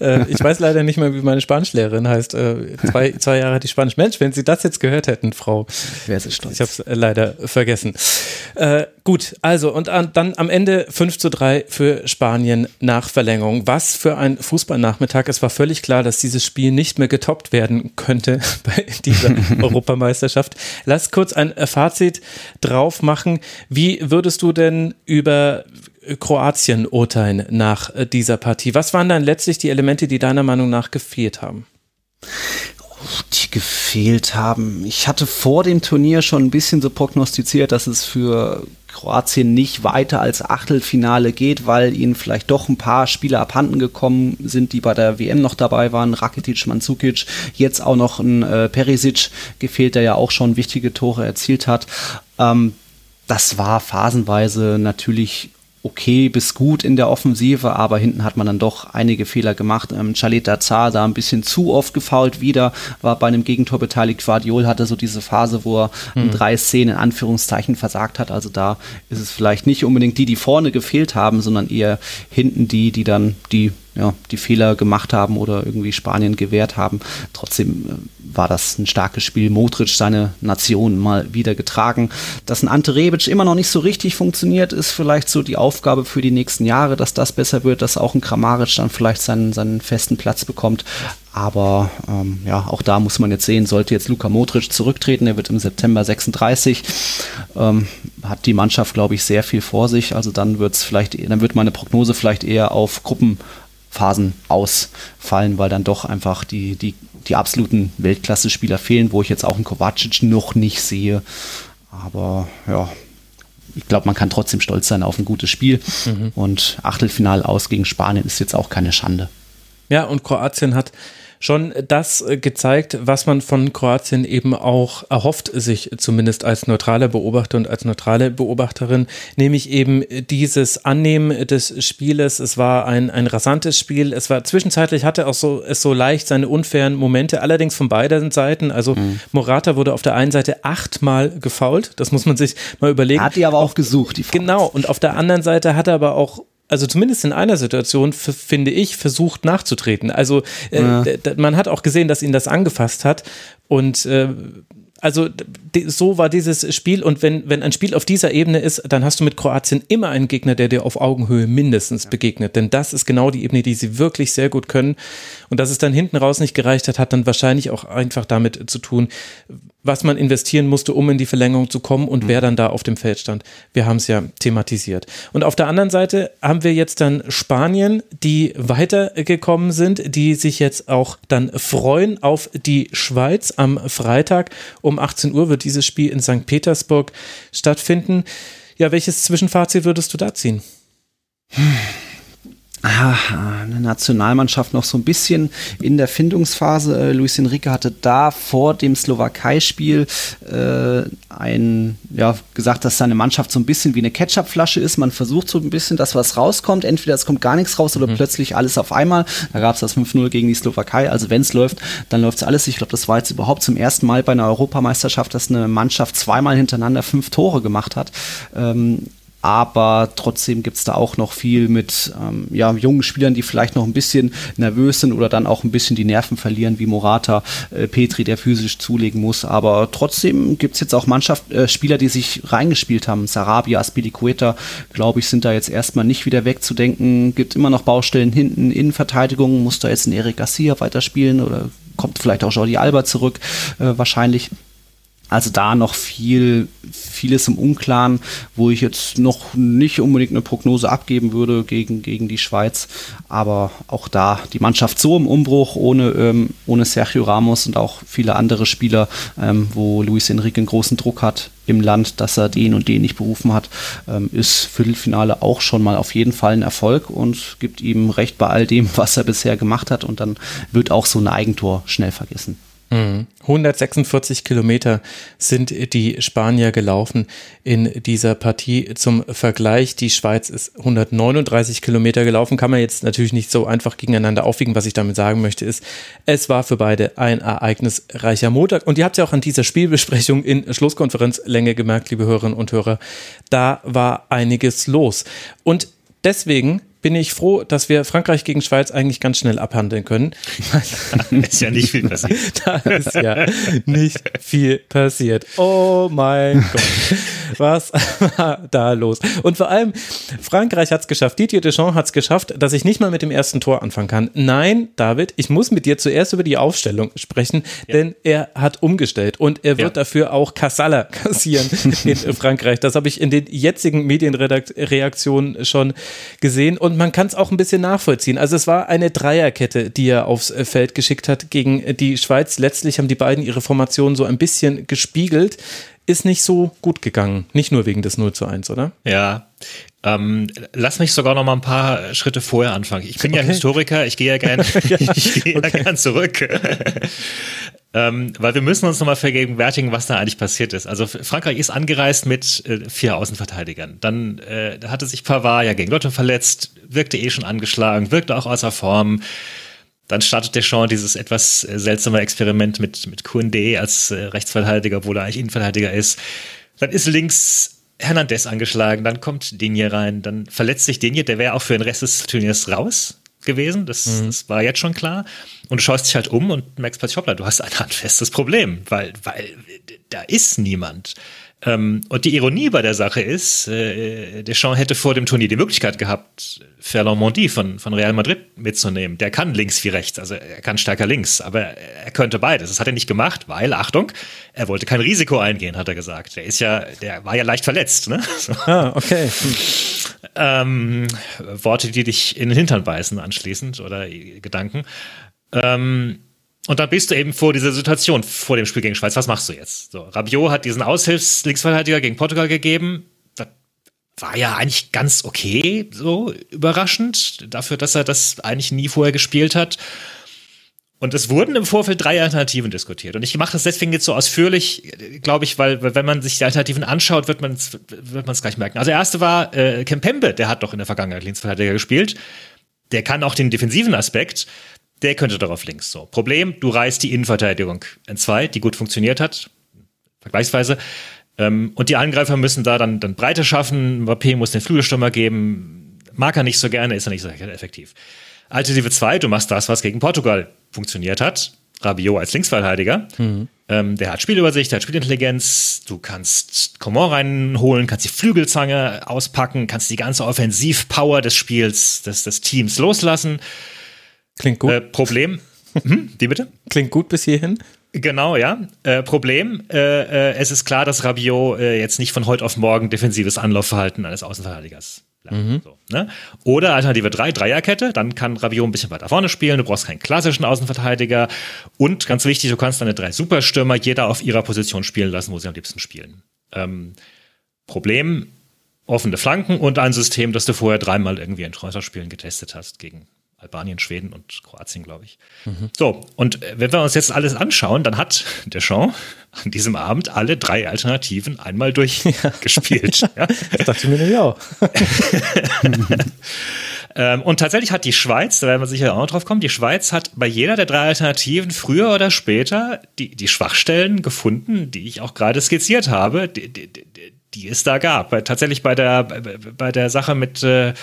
äh, ich weiß leider nicht mehr, wie meine Spanischlehrerin heißt. Äh, zwei, zwei Jahre hat die Spanisch. Mensch, wenn Sie das jetzt gehört hätten, Frau. Wäre sie stolz. Ich habe es äh, leider vergessen. Äh, gut, also und an, dann am Ende 5 zu 3 für Spanien nach Verlängerung. Was für ein Fußballnachmittag. Es war völlig klar, dass dieses Spiel nicht mehr getoppt werden könnte bei dieser Europameisterschaft. Lass kurz ein äh, Fazit drauf machen. Wie würdest du denn über Kroatien urteilen nach äh, dieser Partie? Was waren dann letztlich die Elemente, die deiner Meinung nach gefehlt haben? die gefehlt haben. Ich hatte vor dem Turnier schon ein bisschen so prognostiziert, dass es für Kroatien nicht weiter als Achtelfinale geht, weil ihnen vielleicht doch ein paar Spieler abhanden gekommen sind, die bei der WM noch dabei waren. Rakitic, Mandzukic, jetzt auch noch ein äh, Perisic gefehlt, der ja auch schon wichtige Tore erzielt hat. Ähm, das war phasenweise natürlich okay bis gut in der Offensive, aber hinten hat man dann doch einige Fehler gemacht. Ähm, Chaleta Zar da ein bisschen zu oft gefault wieder, war bei einem Gegentor beteiligt. Guardiol hatte so diese Phase, wo er mhm. in drei Szenen in Anführungszeichen versagt hat. Also da ist es vielleicht nicht unbedingt die, die vorne gefehlt haben, sondern eher hinten die, die dann die ja, die Fehler gemacht haben oder irgendwie Spanien gewehrt haben. Trotzdem äh, war das ein starkes Spiel. Modric seine Nation mal wieder getragen. Dass ein Ante Rebic immer noch nicht so richtig funktioniert, ist vielleicht so die Aufgabe für die nächsten Jahre, dass das besser wird, dass auch ein Kramaric dann vielleicht seinen, seinen festen Platz bekommt. Aber ähm, ja, auch da muss man jetzt sehen, sollte jetzt Luka Modric zurücktreten, er wird im September 36, ähm, hat die Mannschaft, glaube ich, sehr viel vor sich. Also dann wird es vielleicht, dann wird meine Prognose vielleicht eher auf Gruppen Phasen ausfallen, weil dann doch einfach die, die, die absoluten Weltklasse-Spieler fehlen, wo ich jetzt auch einen Kovacic noch nicht sehe. Aber ja, ich glaube, man kann trotzdem stolz sein auf ein gutes Spiel. Mhm. Und Achtelfinal aus gegen Spanien ist jetzt auch keine Schande. Ja, und Kroatien hat schon das äh, gezeigt, was man von Kroatien eben auch erhofft, sich zumindest als neutraler Beobachter und als neutrale Beobachterin, nämlich eben dieses Annehmen des Spieles. Es war ein, ein rasantes Spiel. Es war zwischenzeitlich hatte auch so, es so leicht seine unfairen Momente, allerdings von beiden Seiten. Also mhm. Morata wurde auf der einen Seite achtmal gefault. Das muss man sich mal überlegen. Hat die aber auch gesucht, die Fouls. Genau. Und auf der anderen Seite hat er aber auch also zumindest in einer Situation, finde ich, versucht nachzutreten. Also äh, ja. man hat auch gesehen, dass ihn das angefasst hat und äh, also so war dieses Spiel und wenn, wenn ein Spiel auf dieser Ebene ist, dann hast du mit Kroatien immer einen Gegner, der dir auf Augenhöhe mindestens begegnet. Denn das ist genau die Ebene, die sie wirklich sehr gut können. Und dass es dann hinten raus nicht gereicht hat, hat dann wahrscheinlich auch einfach damit zu tun, was man investieren musste, um in die Verlängerung zu kommen und mhm. wer dann da auf dem Feld stand. Wir haben es ja thematisiert. Und auf der anderen Seite haben wir jetzt dann Spanien, die weitergekommen sind, die sich jetzt auch dann freuen auf die Schweiz am Freitag. Um 18 Uhr wird dieses Spiel in St. Petersburg stattfinden. Ja, welches Zwischenfazit würdest du da ziehen? Ja, eine Nationalmannschaft noch so ein bisschen in der Findungsphase. Äh, Luis Enrique hatte da vor dem Slowakei-Spiel äh, ein, ja, gesagt, dass seine Mannschaft so ein bisschen wie eine Ketchupflasche ist. Man versucht so ein bisschen, dass was rauskommt. Entweder es kommt gar nichts raus oder mhm. plötzlich alles auf einmal. Da gab es das 5-0 gegen die Slowakei. Also wenn es läuft, dann läuft es alles. Ich glaube, das war jetzt überhaupt zum ersten Mal bei einer Europameisterschaft, dass eine Mannschaft zweimal hintereinander fünf Tore gemacht hat. Ähm, aber trotzdem gibt es da auch noch viel mit ähm, ja, jungen Spielern, die vielleicht noch ein bisschen nervös sind oder dann auch ein bisschen die Nerven verlieren, wie Morata, äh, Petri, der physisch zulegen muss. Aber trotzdem gibt es jetzt auch Mannschaft, äh, Spieler, die sich reingespielt haben. Sarabia, Aspilicueta, glaube ich, sind da jetzt erstmal nicht wieder wegzudenken. Gibt immer noch Baustellen hinten, Innenverteidigung, muss da jetzt ein Eric Garcia weiterspielen oder kommt vielleicht auch Jordi Alba zurück, äh, wahrscheinlich. Also da noch viel, vieles im Unklaren, wo ich jetzt noch nicht unbedingt eine Prognose abgeben würde gegen, gegen die Schweiz. Aber auch da die Mannschaft so im Umbruch, ohne, ähm, ohne Sergio Ramos und auch viele andere Spieler, ähm, wo Luis Enrique einen großen Druck hat im Land, dass er den und den nicht berufen hat, ähm, ist Viertelfinale auch schon mal auf jeden Fall ein Erfolg und gibt ihm recht bei all dem, was er bisher gemacht hat. Und dann wird auch so ein Eigentor schnell vergessen. 146 mhm. Kilometer sind die Spanier gelaufen in dieser Partie. Zum Vergleich, die Schweiz ist 139 Kilometer gelaufen. Kann man jetzt natürlich nicht so einfach gegeneinander aufwiegen. Was ich damit sagen möchte, ist, es war für beide ein ereignisreicher Montag. Und ihr habt ja auch an dieser Spielbesprechung in Schlusskonferenzlänge gemerkt, liebe Hörerinnen und Hörer. Da war einiges los. Und deswegen bin ich froh, dass wir Frankreich gegen Schweiz eigentlich ganz schnell abhandeln können. Da ist ja nicht viel passiert. da ist ja nicht viel passiert. Oh mein Gott. Was war da los? Und vor allem, Frankreich hat es geschafft. Didier Deschamps hat es geschafft, dass ich nicht mal mit dem ersten Tor anfangen kann. Nein, David, ich muss mit dir zuerst über die Aufstellung sprechen, ja. denn er hat umgestellt und er wird ja. dafür auch Kassala kassieren in Frankreich. Das habe ich in den jetzigen Medienreaktionen schon gesehen und man kann es auch ein bisschen nachvollziehen. Also es war eine Dreierkette, die er aufs Feld geschickt hat gegen die Schweiz. Letztlich haben die beiden ihre Formation so ein bisschen gespiegelt ist nicht so gut gegangen. Nicht nur wegen des 0 zu 1, oder? Ja. Ähm, lass mich sogar noch mal ein paar Schritte vorher anfangen. Ich bin okay. ja Historiker, ich gehe ja gern, ich gehe okay. ja gern zurück. ähm, weil wir müssen uns nochmal vergegenwärtigen, was da eigentlich passiert ist. Also Frankreich ist angereist mit äh, vier Außenverteidigern. Dann äh, hatte sich Pavard ja gegen Lotte verletzt, wirkte eh schon angeschlagen, wirkte auch außer Form. Dann startet Deschamps dieses etwas äh, seltsame Experiment mit, mit Koundé als äh, Rechtsverteidiger, obwohl er eigentlich Innenverteidiger ist. Dann ist links Hernandez angeschlagen, dann kommt Digne rein, dann verletzt sich Digne, der wäre auch für den Rest des Turniers raus gewesen, das, mhm. das, war jetzt schon klar. Und du schaust dich halt um und merkst plötzlich, hoppla, du hast ein handfestes Problem, weil, weil da ist niemand. Ähm, und die Ironie bei der Sache ist, äh, Deschamps hätte vor dem Turnier die Möglichkeit gehabt, Ferland Mondi von, von Real Madrid mitzunehmen. Der kann links wie rechts, also er kann stärker links, aber er könnte beides. Das hat er nicht gemacht, weil, Achtung, er wollte kein Risiko eingehen, hat er gesagt. Der ist ja, der war ja leicht verletzt, ne? So. Ah, okay. Hm. Ähm, Worte, die dich in den Hintern beißen anschließend oder Gedanken. Ähm, und dann bist du eben vor dieser Situation, vor dem Spiel gegen Schweiz. Was machst du jetzt? So, Rabiot hat diesen Aushilfs-Linksverteidiger gegen Portugal gegeben. Das war ja eigentlich ganz okay, so überraschend, dafür, dass er das eigentlich nie vorher gespielt hat. Und es wurden im Vorfeld drei Alternativen diskutiert. Und ich mache das deswegen jetzt so ausführlich, glaube ich, weil, wenn man sich die Alternativen anschaut, wird man es wird gleich merken. Also der erste war äh, Kempembe, der hat doch in der Vergangenheit Linksverteidiger gespielt. Der kann auch den defensiven Aspekt der könnte darauf links. So. Problem, du reißt die Innenverteidigung in zwei, die gut funktioniert hat, vergleichsweise. Ähm, und die Angreifer müssen da dann, dann Breite schaffen. Mbappé muss den Flügelstürmer geben. Mag er nicht so gerne, ist er nicht so effektiv. Alternative 2, du machst das, was gegen Portugal funktioniert hat. Rabiot als Linksverteidiger. Mhm. Ähm, der hat Spielübersicht, der hat Spielintelligenz. Du kannst Coman reinholen, kannst die Flügelzange auspacken, kannst die ganze Offensivpower des Spiels, des, des Teams loslassen. Klingt gut. Äh, Problem. Hm, die bitte? Klingt gut bis hierhin. Genau, ja. Äh, Problem, äh, äh, es ist klar, dass Rabiot äh, jetzt nicht von heute auf morgen defensives Anlaufverhalten eines Außenverteidigers Mhm. So, ne? Oder Alternative 3, Dreierkette, dann kann Rabiot ein bisschen weiter vorne spielen, du brauchst keinen klassischen Außenverteidiger und ganz wichtig, du kannst deine drei Superstürmer jeder auf ihrer Position spielen lassen, wo sie am liebsten spielen. Ähm, Problem, offene Flanken und ein System, das du vorher dreimal irgendwie in Freundschaftsspielen getestet hast gegen Albanien, Schweden und Kroatien, glaube ich. Mhm. So, und äh, wenn wir uns jetzt alles anschauen, dann hat Deschamps an diesem Abend alle drei Alternativen einmal durchgespielt. Ja. ja. Das dachte ich mir nämlich auch. ähm, und tatsächlich hat die Schweiz, da werden wir sicher auch noch drauf kommen, die Schweiz hat bei jeder der drei Alternativen früher oder später die, die Schwachstellen gefunden, die ich auch gerade skizziert habe, die, die, die es da gab. Tatsächlich bei der, bei, bei der Sache mit äh,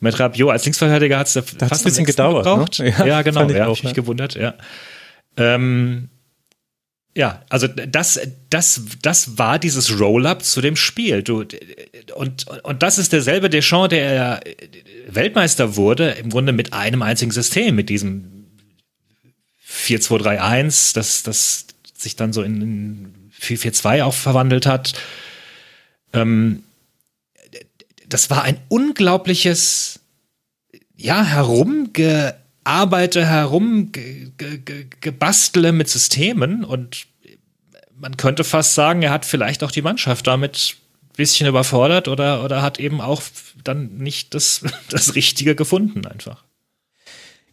mit Rabiot als Linksverteidiger hat es da fast ein bisschen gedauert. Gebraucht. Ne? Ja, ja, genau. Ja, auch, ich mich ne? gewundert, ja. Ähm, ja, also das, das, das war dieses Roll-up zu dem Spiel. Du, und, und das ist derselbe Deschamps, der Weltmeister wurde, im Grunde mit einem einzigen System, mit diesem 4-2-3-1, das, das sich dann so in 4-4-2 auch verwandelt hat. Ähm, das war ein unglaubliches, ja, herumgearbeite, herumgebastle mit Systemen und man könnte fast sagen, er hat vielleicht auch die Mannschaft damit ein bisschen überfordert oder, oder hat eben auch dann nicht das, das Richtige gefunden einfach.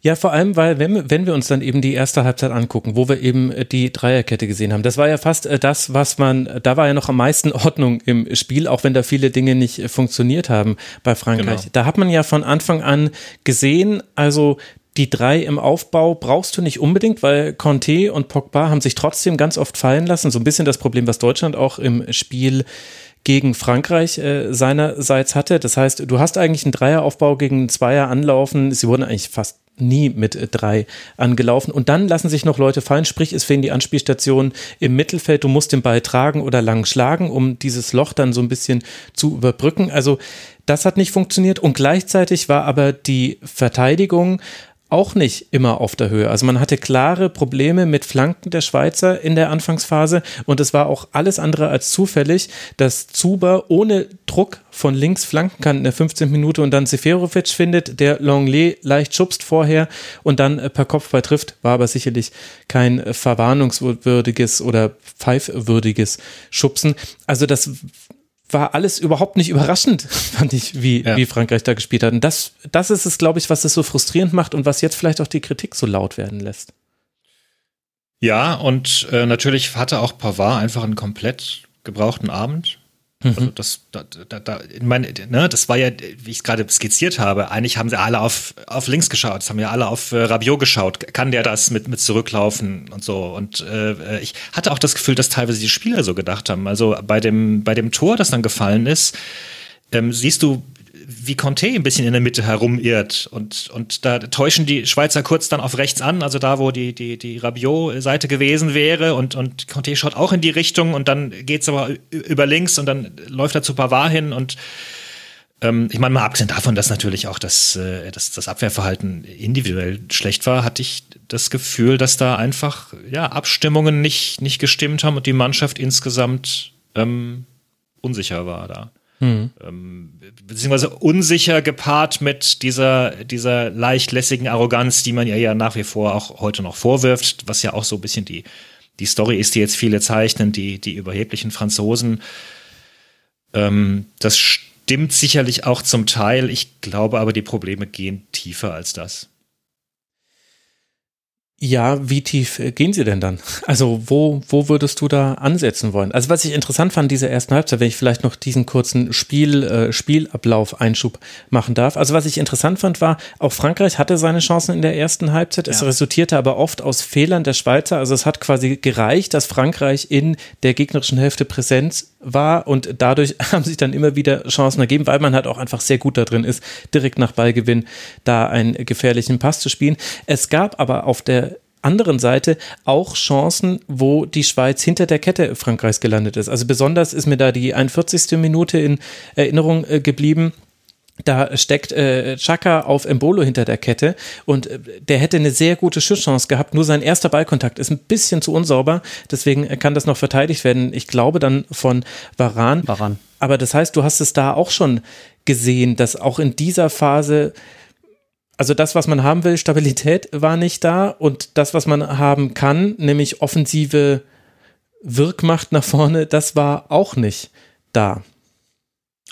Ja, vor allem, weil wenn, wenn wir uns dann eben die erste Halbzeit angucken, wo wir eben äh, die Dreierkette gesehen haben, das war ja fast äh, das, was man, da war ja noch am meisten Ordnung im Spiel, auch wenn da viele Dinge nicht äh, funktioniert haben bei Frankreich. Genau. Da hat man ja von Anfang an gesehen, also die drei im Aufbau brauchst du nicht unbedingt, weil Conte und Pogba haben sich trotzdem ganz oft fallen lassen. So ein bisschen das Problem, was Deutschland auch im Spiel gegen Frankreich äh, seinerseits hatte. Das heißt, du hast eigentlich einen Dreieraufbau gegen einen Zweier anlaufen. Sie wurden eigentlich fast nie mit äh, drei angelaufen. Und dann lassen sich noch Leute fallen, sprich, es fehlen die Anspielstationen im Mittelfeld. Du musst den Ball tragen oder lang schlagen, um dieses Loch dann so ein bisschen zu überbrücken. Also das hat nicht funktioniert. Und gleichzeitig war aber die Verteidigung auch nicht immer auf der Höhe. Also man hatte klare Probleme mit Flanken der Schweizer in der Anfangsphase und es war auch alles andere als zufällig, dass Zuber ohne Druck von links flanken kann in der 15. Minute und dann Seferovic findet, der Longley leicht schubst vorher und dann per Kopfball trifft, war aber sicherlich kein verwarnungswürdiges oder pfeifwürdiges Schubsen. Also das war alles überhaupt nicht überraschend, fand ich, wie, ja. wie Frankreich da gespielt hat. Und das, das ist es, glaube ich, was es so frustrierend macht und was jetzt vielleicht auch die Kritik so laut werden lässt. Ja, und äh, natürlich hatte auch Pavard einfach einen komplett gebrauchten Abend. Also mhm. das, da, da, da, meine, ne, das war ja, wie ich es gerade skizziert habe, eigentlich haben sie alle auf, auf links geschaut, es haben ja alle auf äh, Rabiot geschaut. Kann der das mit, mit zurücklaufen und so? Und äh, ich hatte auch das Gefühl, dass teilweise die Spieler so gedacht haben. Also bei dem, bei dem Tor, das dann gefallen ist, ähm, siehst du wie Conte ein bisschen in der Mitte herumirrt. Und, und da täuschen die Schweizer kurz dann auf rechts an, also da, wo die, die, die Rabiot-Seite gewesen wäre. Und, und Conte schaut auch in die Richtung und dann geht es aber über links und dann läuft er zu Pavard hin und ähm, ich meine, mal abgesehen davon, dass natürlich auch das, äh, das, das Abwehrverhalten individuell schlecht war, hatte ich das Gefühl, dass da einfach ja, Abstimmungen nicht, nicht gestimmt haben und die Mannschaft insgesamt ähm, unsicher war da. Mhm. Ähm, beziehungsweise unsicher gepaart mit dieser, dieser leicht lässigen Arroganz, die man ja, ja nach wie vor auch heute noch vorwirft, was ja auch so ein bisschen die, die Story ist, die jetzt viele zeichnen, die, die überheblichen Franzosen. Ähm, das stimmt sicherlich auch zum Teil. Ich glaube aber, die Probleme gehen tiefer als das. Ja, wie tief äh, gehen sie denn dann? Also wo, wo würdest du da ansetzen wollen? Also was ich interessant fand, diese ersten Halbzeit, wenn ich vielleicht noch diesen kurzen Spiel, äh, Spielablauf-Einschub machen darf. Also was ich interessant fand, war, auch Frankreich hatte seine Chancen in der ersten Halbzeit. Es ja. resultierte aber oft aus Fehlern der Schweizer. Also es hat quasi gereicht, dass Frankreich in der gegnerischen Hälfte Präsenz war und dadurch haben sich dann immer wieder Chancen ergeben, weil man halt auch einfach sehr gut da drin ist, direkt nach Ballgewinn da einen gefährlichen Pass zu spielen. Es gab aber auf der anderen Seite auch Chancen, wo die Schweiz hinter der Kette Frankreichs gelandet ist. Also besonders ist mir da die 41. Minute in Erinnerung äh, geblieben. Da steckt äh, Chaka auf Embolo hinter der Kette und äh, der hätte eine sehr gute Schusschance gehabt. Nur sein erster Ballkontakt ist ein bisschen zu unsauber, deswegen kann das noch verteidigt werden. Ich glaube dann von Varan. Varan. Aber das heißt, du hast es da auch schon gesehen, dass auch in dieser Phase also das, was man haben will, Stabilität war nicht da und das, was man haben kann, nämlich offensive Wirkmacht nach vorne, das war auch nicht da.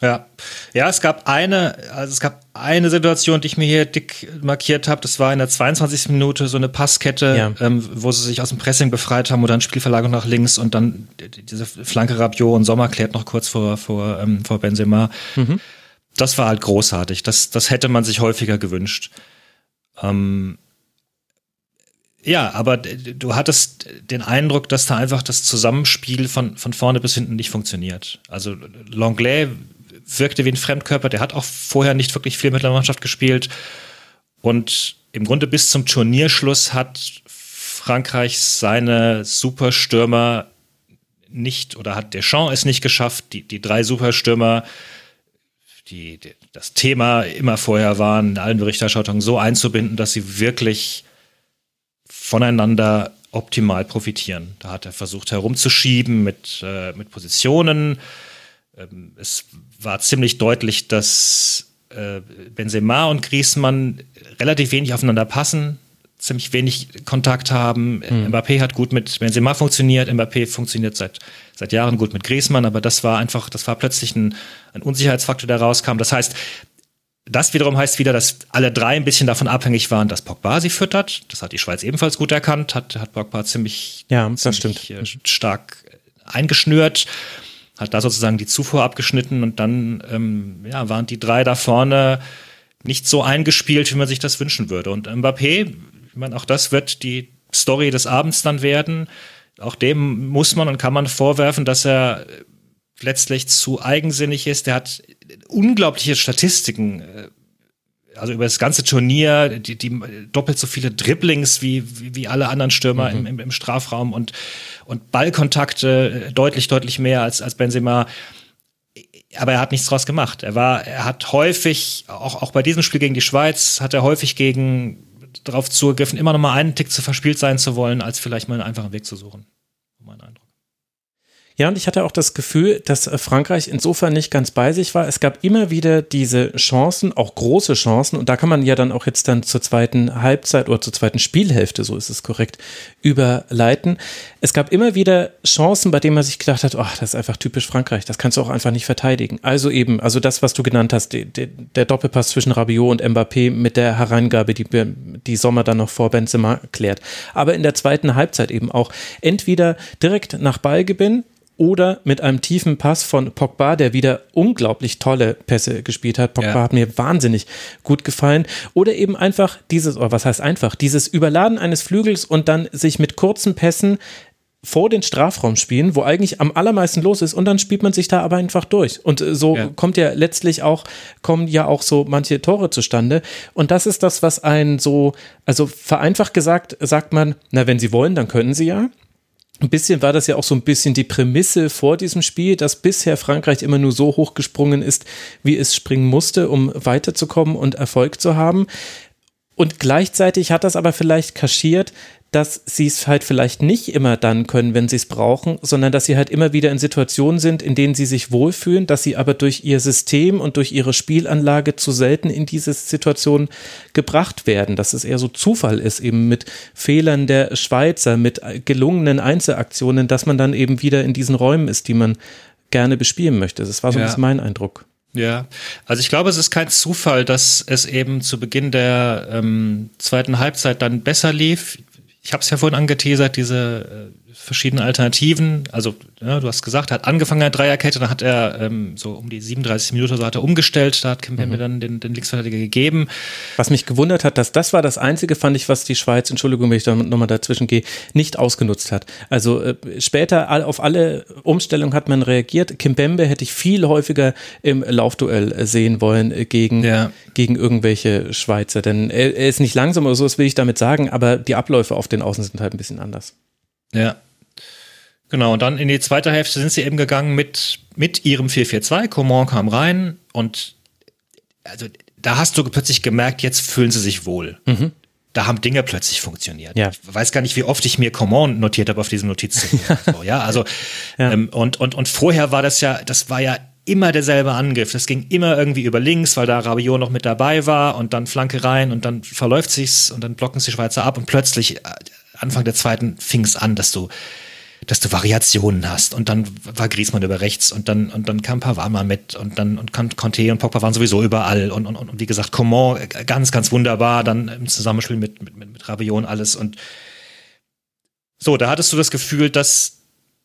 Ja, ja, es gab eine, also es gab eine Situation, die ich mir hier dick markiert habe. Das war in der 22. Minute so eine Passkette, ja. ähm, wo sie sich aus dem Pressing befreit haben oder ein Spielverlagerung nach links und dann diese Flanke Rabiot und Sommer klärt noch kurz vor vor ähm, vor Benzema. Mhm. Das war halt großartig. Das das hätte man sich häufiger gewünscht. Ähm, ja, aber du hattest den Eindruck, dass da einfach das Zusammenspiel von, von vorne bis hinten nicht funktioniert. Also Longley wirkte wie ein Fremdkörper. Der hat auch vorher nicht wirklich viel mit der Mannschaft gespielt. Und im Grunde bis zum Turnierschluss hat Frankreich seine Superstürmer nicht oder hat Deschamps es nicht geschafft, die, die drei Superstürmer, die, die das Thema immer vorher waren, in allen Berichterstattungen so einzubinden, dass sie wirklich voneinander optimal profitieren. Da hat er versucht herumzuschieben mit, äh, mit Positionen, ähm, es war ziemlich deutlich, dass äh, Benzema und Griezmann relativ wenig aufeinander passen, ziemlich wenig Kontakt haben. Mhm. Mbappé hat gut mit Benzema funktioniert, Mbappé funktioniert seit, seit Jahren gut mit Griezmann, aber das war einfach, das war plötzlich ein, ein Unsicherheitsfaktor, der rauskam. Das heißt, das wiederum heißt wieder, dass alle drei ein bisschen davon abhängig waren, dass Pogba sie füttert. Das hat die Schweiz ebenfalls gut erkannt, hat, hat Pogba ziemlich, ja, ziemlich. Äh, stark eingeschnürt hat da sozusagen die Zufuhr abgeschnitten und dann ähm, ja, waren die drei da vorne nicht so eingespielt, wie man sich das wünschen würde. Und Mbappé, ich meine, auch das wird die Story des Abends dann werden. Auch dem muss man und kann man vorwerfen, dass er letztlich zu eigensinnig ist. Der hat unglaubliche Statistiken äh, also über das ganze Turnier, die, die doppelt so viele Dribblings wie, wie, wie alle anderen Stürmer mhm. im, im, Strafraum und, und Ballkontakte deutlich, deutlich mehr als, als Benzema. Aber er hat nichts draus gemacht. Er war, er hat häufig, auch, auch bei diesem Spiel gegen die Schweiz, hat er häufig gegen darauf zugegriffen, immer noch mal einen Tick zu verspielt sein zu wollen, als vielleicht mal einen einfachen Weg zu suchen. Ja, und ich hatte auch das Gefühl, dass äh, Frankreich insofern nicht ganz bei sich war. Es gab immer wieder diese Chancen, auch große Chancen, und da kann man ja dann auch jetzt dann zur zweiten Halbzeit oder zur zweiten Spielhälfte, so ist es korrekt, überleiten. Es gab immer wieder Chancen, bei denen man sich gedacht hat, ach, das ist einfach typisch Frankreich, das kannst du auch einfach nicht verteidigen. Also eben, also das, was du genannt hast, die, die, der Doppelpass zwischen Rabiot und Mbappé mit der Hereingabe, die, die Sommer dann noch vor Benzema klärt. Aber in der zweiten Halbzeit eben auch entweder direkt nach Ballgewinn, oder mit einem tiefen Pass von Pogba, der wieder unglaublich tolle Pässe gespielt hat. Pogba ja. hat mir wahnsinnig gut gefallen. Oder eben einfach dieses, oder was heißt einfach, dieses Überladen eines Flügels und dann sich mit kurzen Pässen vor den Strafraum spielen, wo eigentlich am allermeisten los ist und dann spielt man sich da aber einfach durch. Und äh, so ja. kommt ja letztlich auch, kommen ja auch so manche Tore zustande. Und das ist das, was einen so, also vereinfacht gesagt, sagt man, na, wenn sie wollen, dann können sie ja ein bisschen war das ja auch so ein bisschen die Prämisse vor diesem Spiel, dass bisher Frankreich immer nur so hoch gesprungen ist, wie es springen musste, um weiterzukommen und Erfolg zu haben. Und gleichzeitig hat das aber vielleicht kaschiert, dass sie es halt vielleicht nicht immer dann können, wenn sie es brauchen, sondern dass sie halt immer wieder in Situationen sind, in denen sie sich wohlfühlen, dass sie aber durch ihr System und durch ihre Spielanlage zu selten in diese Situation gebracht werden, dass es eher so Zufall ist, eben mit Fehlern der Schweizer, mit gelungenen Einzelaktionen, dass man dann eben wieder in diesen Räumen ist, die man gerne bespielen möchte. Das war so ja. ein bisschen mein Eindruck. Ja, also ich glaube, es ist kein Zufall, dass es eben zu Beginn der ähm, zweiten Halbzeit dann besser lief ich habe es ja vorhin angeteasert, diese verschiedenen Alternativen. Also, ja, du hast gesagt, er hat angefangen der Dreierkette, dann hat er ähm, so um die 37 Minuten so hat er umgestellt, da hat Kim mhm. dann den, den Linksverteidiger gegeben. Was mich gewundert hat, dass das war das Einzige, fand ich, was die Schweiz, Entschuldigung, wenn ich da nochmal dazwischen gehe, nicht ausgenutzt hat. Also äh, später auf alle Umstellungen hat man reagiert. Kim Bembe hätte ich viel häufiger im Laufduell äh, sehen wollen äh, gegen, ja. gegen irgendwelche Schweizer. Denn er, er ist nicht langsam oder so, das will ich damit sagen, aber die Abläufe auf den Außen sind halt ein bisschen anders. Ja, Genau, und dann in die zweite Hälfte sind sie eben gegangen mit, mit ihrem 4-4-2. Coman kam rein und also da hast du plötzlich gemerkt, jetzt fühlen sie sich wohl. Mhm. Da haben Dinge plötzlich funktioniert. Ja. Ich weiß gar nicht, wie oft ich mir Coman notiert habe auf diesem Notizzettel. so, ja, also ja. Ähm, und, und, und vorher war das ja, das war ja immer derselbe Angriff. Das ging immer irgendwie über links, weil da Rabiot noch mit dabei war und dann Flanke rein und dann verläuft sich's und dann blocken sie Schweizer ab und plötzlich äh, Anfang der zweiten fing es an, dass du dass du Variationen hast. Und dann war Griezmann über rechts und dann, und dann kam Pavard mal mit und dann und Conte und Pogba waren sowieso überall. Und, und, und wie gesagt, Coman ganz, ganz wunderbar, dann im Zusammenspiel mit, mit, mit, und alles. Und so, da hattest du das Gefühl, dass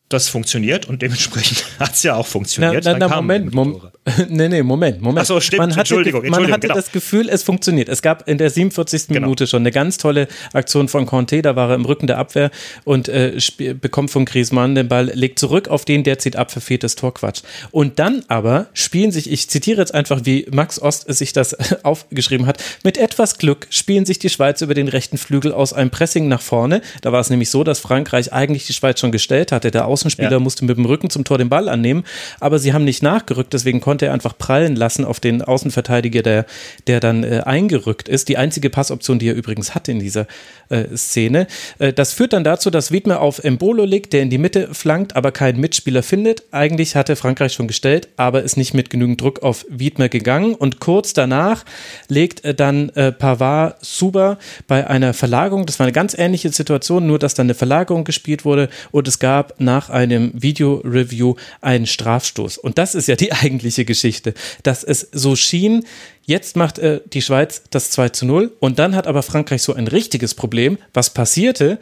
das funktioniert und dementsprechend hat es ja auch funktioniert. Na, na, na Moment, Mom nee, nee, Moment, Moment. Ach so, stimmt, man hatte, Entschuldigung, Entschuldigung, man hatte genau. das Gefühl, es funktioniert. Es gab in der 47. Genau. Minute schon eine ganz tolle Aktion von Conte, da war er im Rücken der Abwehr und äh, bekommt von Griezmann den Ball, legt zurück auf den, der zieht ab, verfehltes Torquatsch. Und dann aber spielen sich, ich zitiere jetzt einfach, wie Max Ost sich das aufgeschrieben hat, mit etwas Glück spielen sich die Schweiz über den rechten Flügel aus einem Pressing nach vorne. Da war es nämlich so, dass Frankreich eigentlich die Schweiz schon gestellt hatte. Der Außenspieler Ja. musste mit dem Rücken zum Tor den Ball annehmen, aber sie haben nicht nachgerückt, deswegen konnte er einfach prallen lassen auf den Außenverteidiger, der, der dann äh, eingerückt ist. Die einzige Passoption, die er übrigens hatte in dieser äh, Szene. Äh, das führt dann dazu, dass Wiedmer auf Embolo liegt, der in die Mitte flankt, aber keinen Mitspieler findet. Eigentlich hatte Frankreich schon gestellt, aber ist nicht mit genügend Druck auf Wiedmer gegangen und kurz danach legt äh, dann äh, Pavard Suber bei einer Verlagerung, das war eine ganz ähnliche Situation, nur dass dann eine Verlagerung gespielt wurde und es gab nach einem Video-Review einen Strafstoß. Und das ist ja die eigentliche Geschichte, dass es so schien, Jetzt macht äh, die Schweiz das 2 zu 0 und dann hat aber Frankreich so ein richtiges Problem. Was passierte?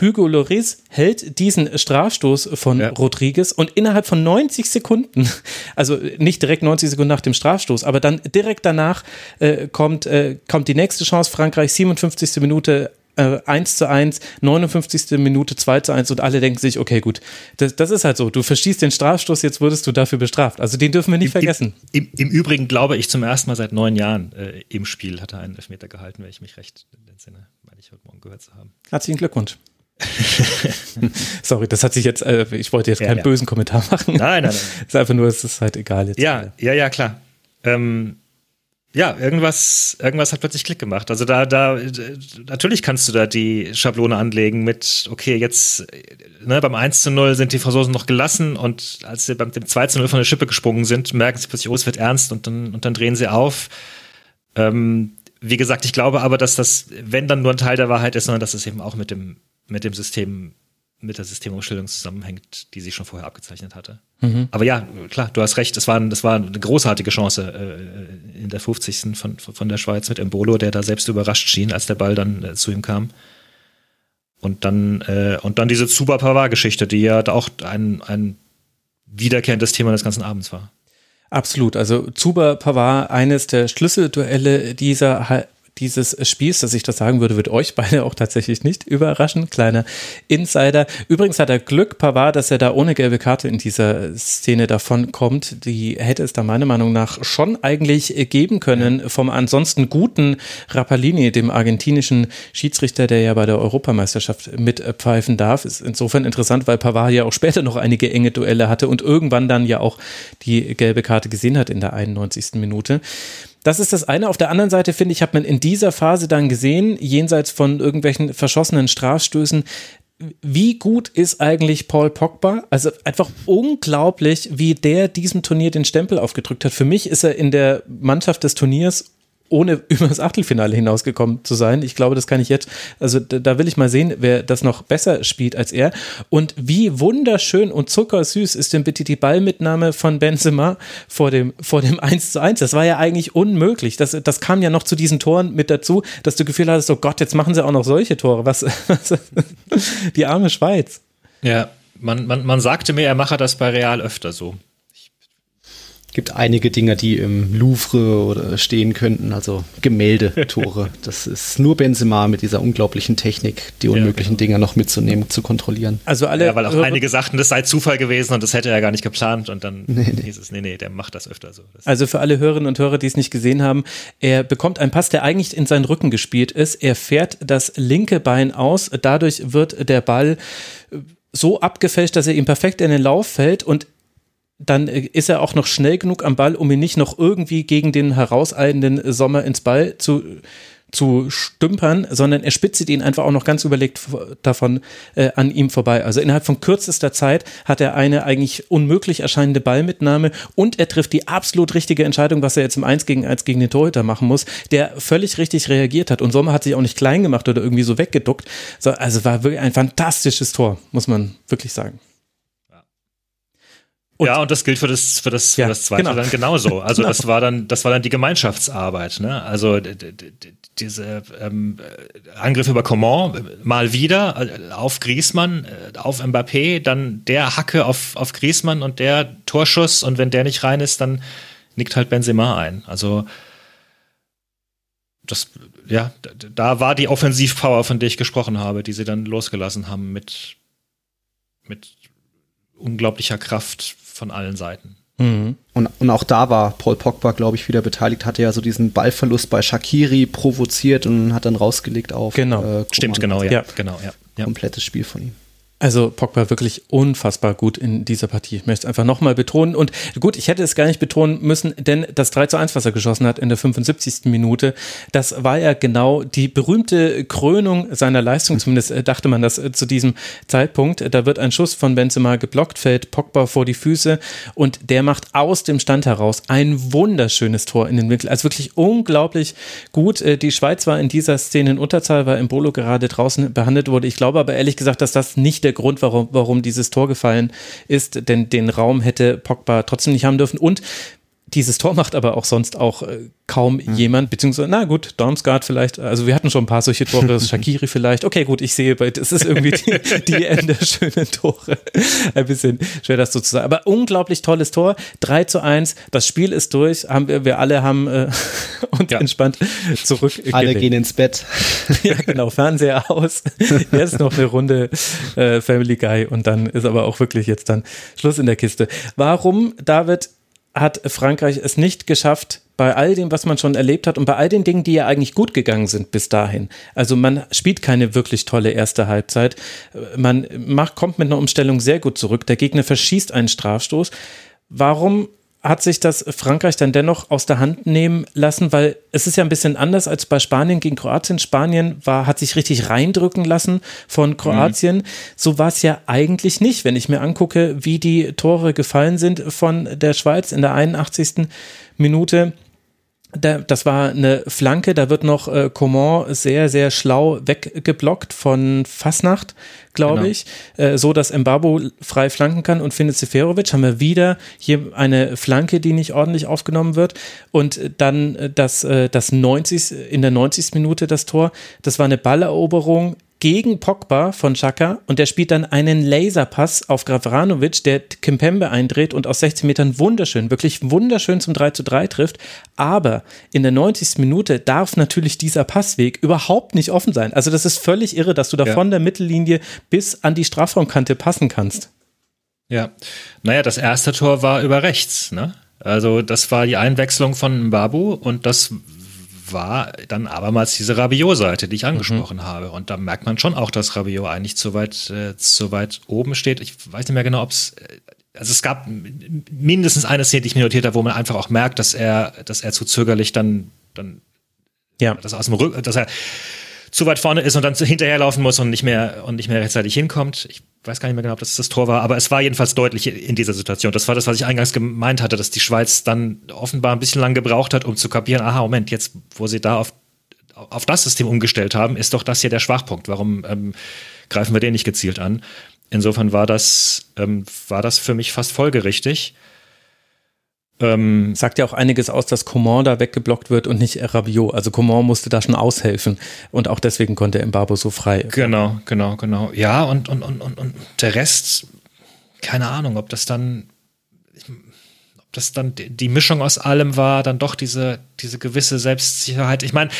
Hugo Lloris hält diesen Strafstoß von Ja. Rodriguez und innerhalb von 90 Sekunden, also nicht direkt 90 Sekunden nach dem Strafstoß, aber dann direkt danach äh, kommt, äh, kommt die nächste Chance. Frankreich, 57. Minute. Äh, 1 zu 1, 59. Minute 2 zu 1 und alle denken sich, okay, gut, das, das ist halt so. Du verschießt den Strafstoß, jetzt wurdest du dafür bestraft. Also den dürfen wir nicht vergessen. Im, im, Im Übrigen glaube ich zum ersten Mal seit neun Jahren äh, im Spiel hat er einen Elfmeter gehalten, wenn ich mich recht entsinne, meine ich heute Morgen gehört zu haben. Herzlichen Glückwunsch. Sorry, das hat sich jetzt, äh, ich wollte jetzt Ja, keinen ja. bösen Kommentar machen. Nein, nein, nein. Es ist einfach nur, es ist halt egal jetzt. Ja, ja, ja, klar. Ähm, ja, irgendwas, irgendwas hat plötzlich Klick gemacht. Also da, da, natürlich kannst du da die Schablone anlegen mit, okay, jetzt, ne, beim 1 zu 0 sind die Franzosen noch gelassen und als sie beim dem 2 zu 0 von der Schippe gesprungen sind, merken sie plötzlich, oh, es wird ernst und dann, und dann drehen sie auf. Ähm, wie gesagt, ich glaube aber, dass das, wenn dann nur ein Teil der Wahrheit ist, sondern dass es eben auch mit dem, mit dem System, mit der Systemumstellung zusammenhängt, die sich schon vorher abgezeichnet hatte. Aber ja, klar, du hast recht, es war, das war eine großartige Chance äh, in der 50. Von, von der Schweiz mit Embolo, der da selbst überrascht schien, als der Ball dann äh, zu ihm kam. Und dann, äh, und dann diese Zuba Pavard-Geschichte, die ja auch ein, ein wiederkehrendes Thema des ganzen Abends war. Absolut. Also Zuba Pavard, eines der Schlüsselduelle dieser dieses Spiels, dass ich das sagen würde, wird euch beide auch tatsächlich nicht überraschen. Kleiner Insider. Übrigens hat er Glück, Pavard, dass er da ohne gelbe Karte in dieser Szene davon kommt. Die hätte es da meiner Meinung nach schon eigentlich geben können vom ansonsten guten Rapalini, dem argentinischen Schiedsrichter, der ja bei der Europameisterschaft mitpfeifen darf. Ist insofern interessant, weil Pavard ja auch später noch einige enge Duelle hatte und irgendwann dann ja auch die gelbe Karte gesehen hat in der 91. Minute. Das ist das eine. Auf der anderen Seite finde ich, hat man in dieser Phase dann gesehen, jenseits von irgendwelchen verschossenen Strafstößen, wie gut ist eigentlich Paul Pogba? Also einfach unglaublich, wie der diesem Turnier den Stempel aufgedrückt hat. Für mich ist er in der Mannschaft des Turniers ohne über das Achtelfinale hinausgekommen zu sein. Ich glaube, das kann ich jetzt, also da, will ich mal sehen, wer das noch besser spielt als er. Und wie wunderschön und zuckersüß ist denn bitte die Ballmitnahme von Benzema vor dem, vor dem 1 zu 1. Das war ja eigentlich unmöglich. Das, das kam ja noch zu diesen Toren mit dazu, dass du Gefühl hattest, oh Gott, jetzt machen sie auch noch solche Tore. Was, was die arme Schweiz. Ja, man, man, man sagte mir, er mache das bei Real öfter so. Gibt einige Dinge, die im Louvre oder stehen könnten, also Gemälde-Tore. das ist nur Benzema mit dieser unglaublichen Technik, die unmöglichen Dinger noch mitzunehmen, zu kontrollieren. Also alle, Ja, weil auch einige sagten, das sei Zufall gewesen und das hätte er gar nicht geplant und dann hieß es, nee, nee, der macht das öfter so. Das Also für alle Hörerinnen und Hörer, die es nicht gesehen haben, er bekommt einen Pass, der eigentlich in seinen Rücken gespielt ist. Er fährt das linke Bein aus. Dadurch wird der Ball so abgefälscht, dass er ihm perfekt in den Lauf fällt und dann äh, ist er auch noch schnell genug am Ball, um ihn nicht noch irgendwie gegen den herauseilenden Sommer ins Ball zu, zu stümpern, sondern er spitzelt ihn einfach auch noch ganz überlegt davon äh, an ihm vorbei. Also innerhalb von kürzester Zeit hat er eine eigentlich unmöglich erscheinende Ballmitnahme und er trifft die absolut richtige Entscheidung, was er jetzt im 1 gegen 1 gegen den Torhüter machen muss, der völlig richtig reagiert hat. Und Sommer hat sich auch nicht klein gemacht oder irgendwie so weggeduckt. So, also war wirklich ein fantastisches Tor, muss man wirklich sagen. Und ja, und das gilt für das, für das, für ja, das zweite genau. dann genauso. Also genau. das war dann, das war dann die Gemeinschaftsarbeit. Ne? Also diese ähm, Angriff über Coman mal wieder äh, auf Griesmann, äh, auf Mbappé, dann der Hacke auf, auf Griesmann und der Torschuss und wenn der nicht rein ist, dann nickt halt Benzema ein. Also das, ja, da war die Offensivpower, von der ich gesprochen habe, die sie dann losgelassen haben mit, mit unglaublicher Kraft von allen Seiten. Mhm. Und, und auch da war Paul Pogba, glaube ich, wieder beteiligt, hatte ja so diesen Ballverlust bei Shakiri provoziert und hat dann rausgelegt auf. Genau, äh, stimmt, genau, ja. ja. Genau, ja. ja. Komplettes Spiel von ihm. Also Pogba wirklich unfassbar gut in dieser Partie. Ich möchte es einfach nochmal betonen. Und gut, ich hätte es gar nicht betonen müssen, denn das 3 zu 1, was er geschossen hat in der 75. Minute, das war ja genau die berühmte Krönung seiner Leistung. Zumindest äh, dachte man das äh, zu diesem Zeitpunkt. Da wird ein Schuss von Benzema geblockt, fällt Pogba vor die Füße und der macht aus dem Stand heraus ein wunderschönes Tor in den Winkel. Also wirklich unglaublich gut. Äh, die Schweiz war in dieser Szene in Unterzahl, weil Embolo gerade draußen behandelt wurde. Ich glaube aber ehrlich gesagt, dass das nicht der der Grund, warum, warum dieses Tor gefallen ist, denn den Raum hätte Pogba trotzdem nicht haben dürfen. Und dieses Tor macht aber auch sonst auch äh, kaum mhm. jemand, beziehungsweise, na gut, Dormsgaard vielleicht, also wir hatten schon ein paar solche Tore, Shakiri vielleicht, okay, gut, ich sehe, das ist irgendwie die, die Ende schönen Tore. Ein bisschen schwer das so zu sagen. Aber unglaublich tolles Tor, 3 zu 1, das Spiel ist durch, haben wir, wir alle haben äh, uns ja. entspannt zurück. Alle gehen ins Bett. ja, genau, Fernseher aus, jetzt noch eine Runde äh, Family Guy und dann ist aber auch wirklich jetzt dann Schluss in der Kiste. Warum, David, hat Frankreich es nicht geschafft, bei all dem, was man schon erlebt hat und bei all den Dingen, die ja eigentlich gut gegangen sind bis dahin. Also man spielt keine wirklich tolle erste Halbzeit. Man macht, kommt mit einer Umstellung sehr gut zurück. Der Gegner verschießt einen Strafstoß. Warum hat sich das Frankreich dann dennoch aus der Hand nehmen lassen, weil es ist ja ein bisschen anders als bei Spanien gegen Kroatien. Spanien war, hat sich richtig reindrücken lassen von Kroatien. Mhm. So war es ja eigentlich nicht, wenn ich mir angucke, wie die Tore gefallen sind von der Schweiz in der 81. Minute da, das war eine Flanke, da wird noch äh, Coman sehr, sehr schlau weggeblockt von Fasnacht, glaube genau. ich, äh, so dass Mbabo frei flanken kann und findet Seferovic. Haben wir wieder hier eine Flanke, die nicht ordentlich aufgenommen wird. Und dann äh, das, äh, das 90, in der 90. Minute das Tor, das war eine Balleroberung gegen Pogba von Chaka und der spielt dann einen Laserpass auf Gravranovic, der Kimpembe eindreht und aus 16 Metern wunderschön, wirklich wunderschön zum 3 zu 3 trifft. Aber in der 90. Minute darf natürlich dieser Passweg überhaupt nicht offen sein. Also das ist völlig irre, dass du da ja. von der Mittellinie bis an die Strafraumkante passen kannst. Ja, naja, das erste Tor war über rechts, ne? Also das war die Einwechslung von Mbabu und das war dann abermals diese Rabiot-Seite, die ich angesprochen mhm. habe. Und da merkt man schon auch, dass Rabiot eigentlich zu weit, äh, zu weit oben steht. Ich weiß nicht mehr genau, ob es. Äh, also es gab mindestens eine Szene, die ich mir notiert habe, wo man einfach auch merkt, dass er, dass er zu zögerlich dann, dann ja. dass er aus dem Rücken, dass er zu weit vorne ist und dann hinterherlaufen muss und nicht mehr und nicht mehr rechtzeitig hinkommt. Ich weiß gar nicht mehr genau, ob das das Tor war, aber es war jedenfalls deutlich in dieser Situation. Das war das, was ich eingangs gemeint hatte, dass die Schweiz dann offenbar ein bisschen lang gebraucht hat, um zu kapieren, aha, Moment, jetzt, wo sie da auf, auf das System umgestellt haben, ist doch das hier der Schwachpunkt. Warum ähm, greifen wir den nicht gezielt an? Insofern war das, ähm, war das für mich fast folgerichtig. Ähm, Sagt ja auch einiges aus, dass Coman da weggeblockt wird und nicht Rabiot. Also Coman musste da schon aushelfen und auch deswegen konnte Mbabo so frei. Genau, genau, genau. Ja, und, und, und, und, und der Rest, keine Ahnung, ob das dann, ob das dann die Mischung aus allem war, dann doch diese, diese gewisse Selbstsicherheit. Ich meine,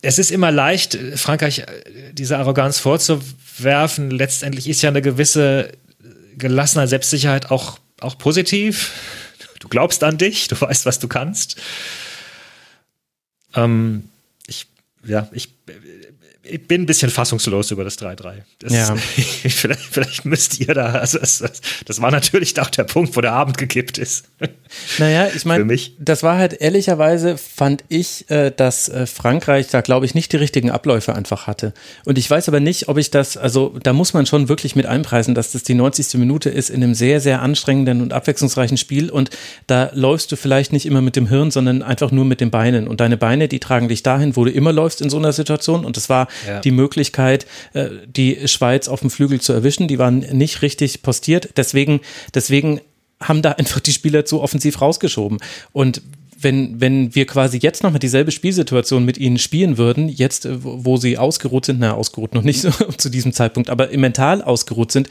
es ist immer leicht, Frankreich äh, diese Arroganz vorzuwerfen. Letztendlich ist ja eine gewisse gelassener Selbstsicherheit auch, auch positiv du glaubst an dich, du weißt, was du kannst. Ähm, ich ja, ich, ich bin ein bisschen fassungslos über das 3-3. Ja. vielleicht, vielleicht müsst ihr da, also das, das, war natürlich auch der Punkt, wo der Abend gekippt ist. Naja, ich meine, das war halt ehrlicherweise, fand ich, äh, dass äh, Frankreich da, glaube ich, nicht die richtigen Abläufe einfach hatte. Und ich weiß aber nicht, ob ich das, also da muss man schon wirklich mit einpreisen, dass das die 90. Minute ist in einem sehr, sehr anstrengenden und abwechslungsreichen Spiel und da läufst du vielleicht nicht immer mit dem Hirn, sondern einfach nur mit den Beinen. Und deine Beine, die tragen dich dahin, wo du immer läufst in so einer Situation. Und das war ja. die Möglichkeit, äh, die Schweiz auf dem Flügel zu erwischen. Die waren nicht richtig postiert. Deswegen, deswegen haben da einfach die Spieler zu offensiv rausgeschoben. Und wenn, wenn wir quasi jetzt nochmal dieselbe Spielsituation mit ihnen spielen würden, jetzt, äh, wo sie ausgeruht sind, na, ausgeruht noch nicht so zu diesem Zeitpunkt, aber mental ausgeruht sind,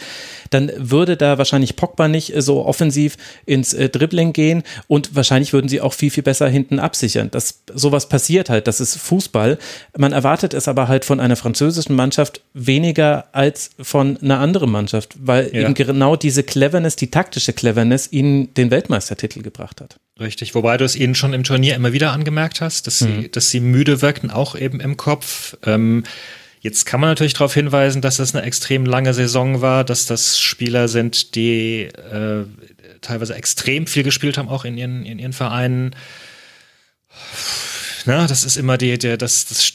dann würde da wahrscheinlich Pogba nicht äh, so offensiv ins äh, Dribbling gehen und wahrscheinlich würden sie auch viel, viel besser hinten absichern. Das, sowas passiert halt, das ist Fußball. Man erwartet es aber halt von einer französischen Mannschaft weniger als von einer anderen Mannschaft, weil ja. eben genau diese Cleverness, die taktische Cleverness ihnen den Weltmeistertitel gebracht hat. Richtig, wobei du es ihnen schon im Turnier immer wieder angemerkt hast, dass sie, mhm. dass sie müde wirkten, auch eben im Kopf. Ähm, jetzt kann man natürlich darauf hinweisen, dass das eine extrem lange Saison war, dass das Spieler sind, die äh, teilweise extrem viel gespielt haben, auch in ihren, in ihren Vereinen. Na, das ist immer die, der, das, das,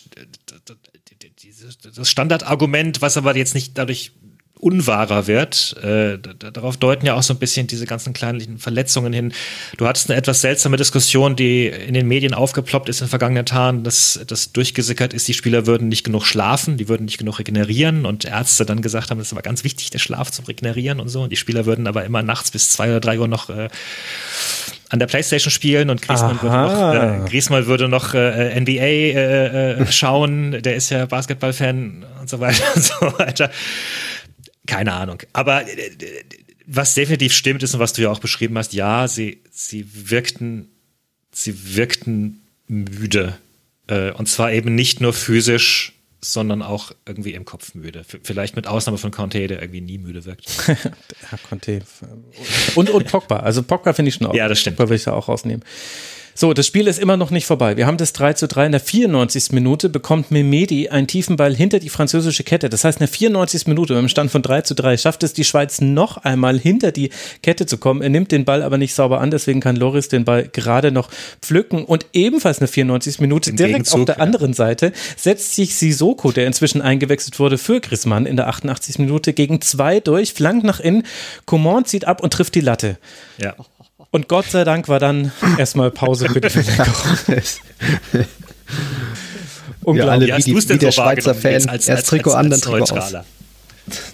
das Standardargument, was aber jetzt nicht dadurch unwahrer wird. Äh, darauf deuten ja auch so ein bisschen diese ganzen kleinlichen Verletzungen hin. Du hattest eine etwas seltsame Diskussion, die in den Medien aufgeploppt ist in vergangenen Tagen, dass das durchgesickert ist, die Spieler würden nicht genug schlafen, die würden nicht genug regenerieren und Ärzte dann gesagt haben, das ist aber ganz wichtig, der Schlaf zum Regenerieren und so. Und die Spieler würden aber immer nachts bis zwei oder drei Uhr noch äh, an der Playstation spielen und Griezmann würde noch, äh, Griezmann würde noch äh, NBA äh, äh, schauen, der ist ja Basketballfan und so weiter und so weiter. Keine Ahnung. Aber äh, was definitiv stimmt ist und was du ja auch beschrieben hast, ja, sie, sie wirkten, sie wirkten müde. Äh, und zwar eben nicht nur physisch, sondern auch irgendwie im Kopf müde. Vielleicht mit Ausnahme von Conte, der irgendwie nie müde wirkt. ja, Conte. Und, und Pogba. Also Pogba finde ich schon auch. Ja, das stimmt. Pogba will ich da auch rausnehmen. So, das Spiel ist immer noch nicht vorbei. Wir haben das 3 zu 3. In der 94. Minute bekommt Memedi einen tiefen Ball hinter die französische Kette. Das heißt, in der 94. Minute, beim Stand von 3 zu 3, schafft es die Schweiz noch einmal hinter die Kette zu kommen. Er nimmt den Ball aber nicht sauber an, deswegen kann Loris den Ball gerade noch pflücken. Und ebenfalls in der 94. Minute, Im direkt Gegenzug, auf der anderen Seite, setzt sich Sisoko, der inzwischen eingewechselt wurde, für Griezmann in der 88. Minute gegen zwei durch, flankt nach innen. Coman zieht ab und trifft die Latte. Ja. Und Gott sei Dank war dann erstmal Pause für die Verlängerung. Unglaublich. Ja, alle wie, die, wie der Schweizer Fan. Als, Erst Trikot an, dann Trikot aus.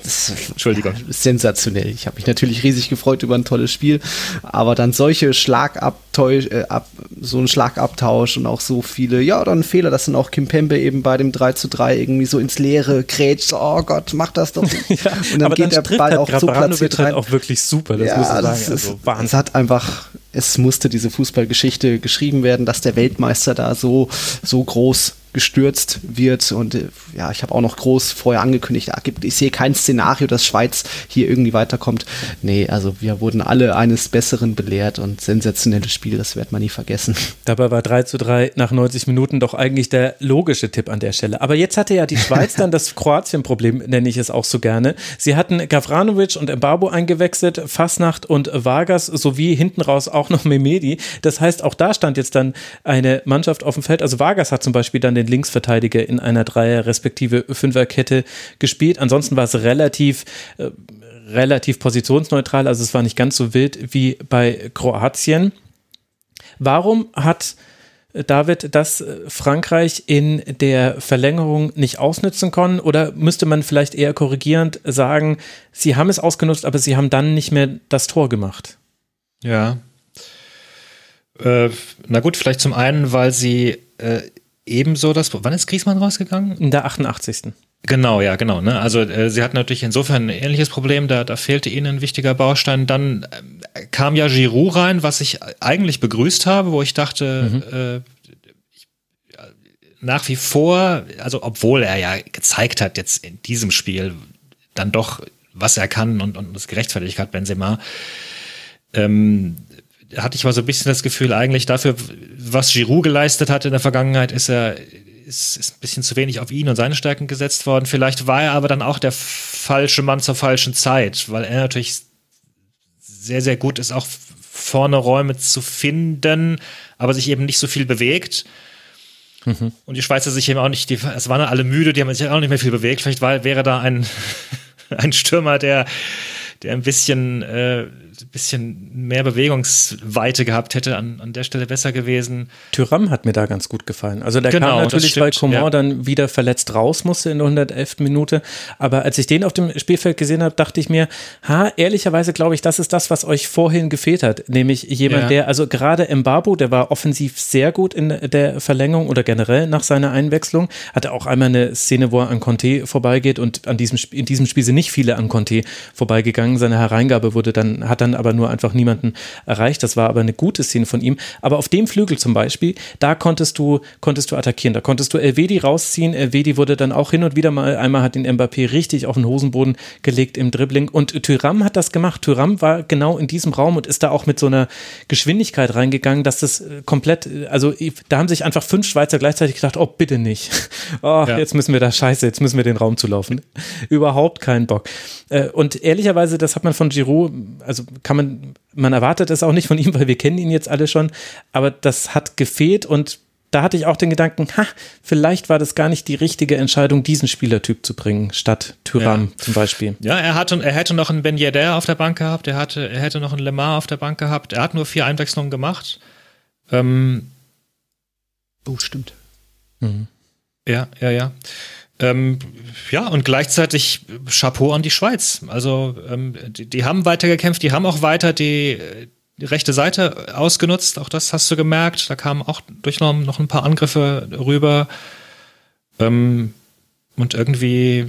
Das Entschuldigung. Sensationell. Ich habe mich natürlich riesig gefreut über ein tolles Spiel, aber dann solche Schlagabtausch, äh, ab, so ein Schlagabtausch und auch so viele, ja, dann Fehler, dass dann auch Kim Pembe eben bei dem 3 zu 3 irgendwie so ins Leere grätscht, oh Gott, mach das doch. ja, und dann geht der Ball halt auch so platziert rein. Halt auch wirklich super, das ja, muss ich sagen. Also, ist, es hat einfach, es musste diese Fußballgeschichte geschrieben werden, dass der Weltmeister da so, so groß gestürzt wird. Und äh, ja, ich habe auch noch groß vorher angekündigt, ich sehe kein Szenario, dass Schweiz hier irgendwie weiterkommt. Nee, also wir wurden alle eines Besseren belehrt und sensationelles Spiel, das wird man nie vergessen. Dabei war 3 zu 3 nach 90 Minuten doch eigentlich der logische Tipp an der Stelle. Aber jetzt hatte ja die Schweiz dann das Kroatien-Problem, nenne ich es auch so gerne. Sie hatten Gavranovic und Mbabo eingewechselt, Fasnacht und Vargas sowie hinten raus auch noch Memedi. Das heißt, auch da stand jetzt dann eine Mannschaft auf dem Feld. Also Vargas hat zum Beispiel dann den den Linksverteidiger in einer Dreier- respektive Fünferkette gespielt. Ansonsten war es relativ, äh, relativ positionsneutral, also es war nicht ganz so wild wie bei Kroatien. Warum hat äh, David, das äh, Frankreich in der Verlängerung nicht ausnutzen können? Oder müsste man vielleicht eher korrigierend sagen, sie haben es ausgenutzt, aber sie haben dann nicht mehr das Tor gemacht? Ja. Äh, na gut, vielleicht zum einen, weil sie äh, ebenso das. Wann ist Griesmann rausgegangen? In der 88. Genau, ja, genau. Ne? Also äh, sie hatten natürlich insofern ein ähnliches Problem, da, da fehlte ihnen ein wichtiger Baustein. Dann äh, kam ja Giroud rein, was ich eigentlich begrüßt habe, wo ich dachte, mhm. äh, ich, nach wie vor, also obwohl er ja gezeigt hat jetzt in diesem Spiel dann doch, was er kann und, und das gerechtfertigt hat, Benzema, ähm, hatte ich mal so ein bisschen das Gefühl, eigentlich dafür, was Giroud geleistet hat in der Vergangenheit, ist er, ist, ist ein bisschen zu wenig auf ihn und seine Stärken gesetzt worden. Vielleicht war er aber dann auch der falsche Mann zur falschen Zeit, weil er natürlich sehr, sehr gut ist, auch vorne Räume zu finden, aber sich eben nicht so viel bewegt. Mhm. Und die Schweizer sich eben auch nicht, die, es waren alle müde, die haben sich auch nicht mehr viel bewegt. Vielleicht war, wäre da ein, ein Stürmer, der, der ein bisschen äh, bisschen mehr Bewegungsweite gehabt hätte, an, an der Stelle besser gewesen. Tyram hat mir da ganz gut gefallen. Also der genau, kam natürlich, weil Coman ja. dann wieder verletzt raus musste in der 111. Minute. Aber als ich den auf dem Spielfeld gesehen habe, dachte ich mir, ha, ehrlicherweise glaube ich, das ist das, was euch vorhin gefehlt hat. Nämlich jemand, ja. der, also gerade Mbabu, der war offensiv sehr gut in der Verlängerung oder generell nach seiner Einwechslung. Hatte auch einmal eine Szene, wo er an Conte vorbeigeht und an diesem, in diesem Spiel sind nicht viele an Conte vorbeigegangen. Seine Hereingabe wurde dann, hat dann aber nur einfach niemanden erreicht. Das war aber eine gute Szene von ihm. Aber auf dem Flügel zum Beispiel, da konntest du, konntest du attackieren. Da konntest du Elvedi rausziehen. Elvedi wurde dann auch hin und wieder mal, einmal hat den Mbappé richtig auf den Hosenboden gelegt im Dribbling. Und Tyram hat das gemacht. Tyram war genau in diesem Raum und ist da auch mit so einer Geschwindigkeit reingegangen, dass das äh, komplett, äh, also da haben sich einfach fünf Schweizer gleichzeitig gedacht, oh, bitte nicht. Oh, ja. jetzt müssen wir da scheiße, jetzt müssen wir den Raum zulaufen. Überhaupt keinen Bock. Äh, und ehrlicherweise, das hat man von Giroud, also kann man, man erwartet es auch nicht von ihm, weil wir kennen ihn jetzt alle schon, aber das hat gefehlt und da hatte ich auch den Gedanken, ha, vielleicht war das gar nicht die richtige Entscheidung, diesen Spielertyp zu bringen, statt Tyram ja. zum Beispiel. Ja, er hatte, er hätte noch einen Ben Yedder auf der Bank gehabt, er, hatte, er hätte noch einen Lemar auf der Bank gehabt, er hat nur vier Einwechslungen gemacht. Ähm, oh, stimmt. Mhm. Ja, ja, ja. Ähm, ja, und gleichzeitig Chapeau an die Schweiz. Also ähm, die, die, haben weiter gekämpft, die haben auch weiter die, die, rechte Seite ausgenutzt. Auch das hast du gemerkt. Da kamen auch durchgenommen noch ein paar Angriffe rüber. Ähm, und irgendwie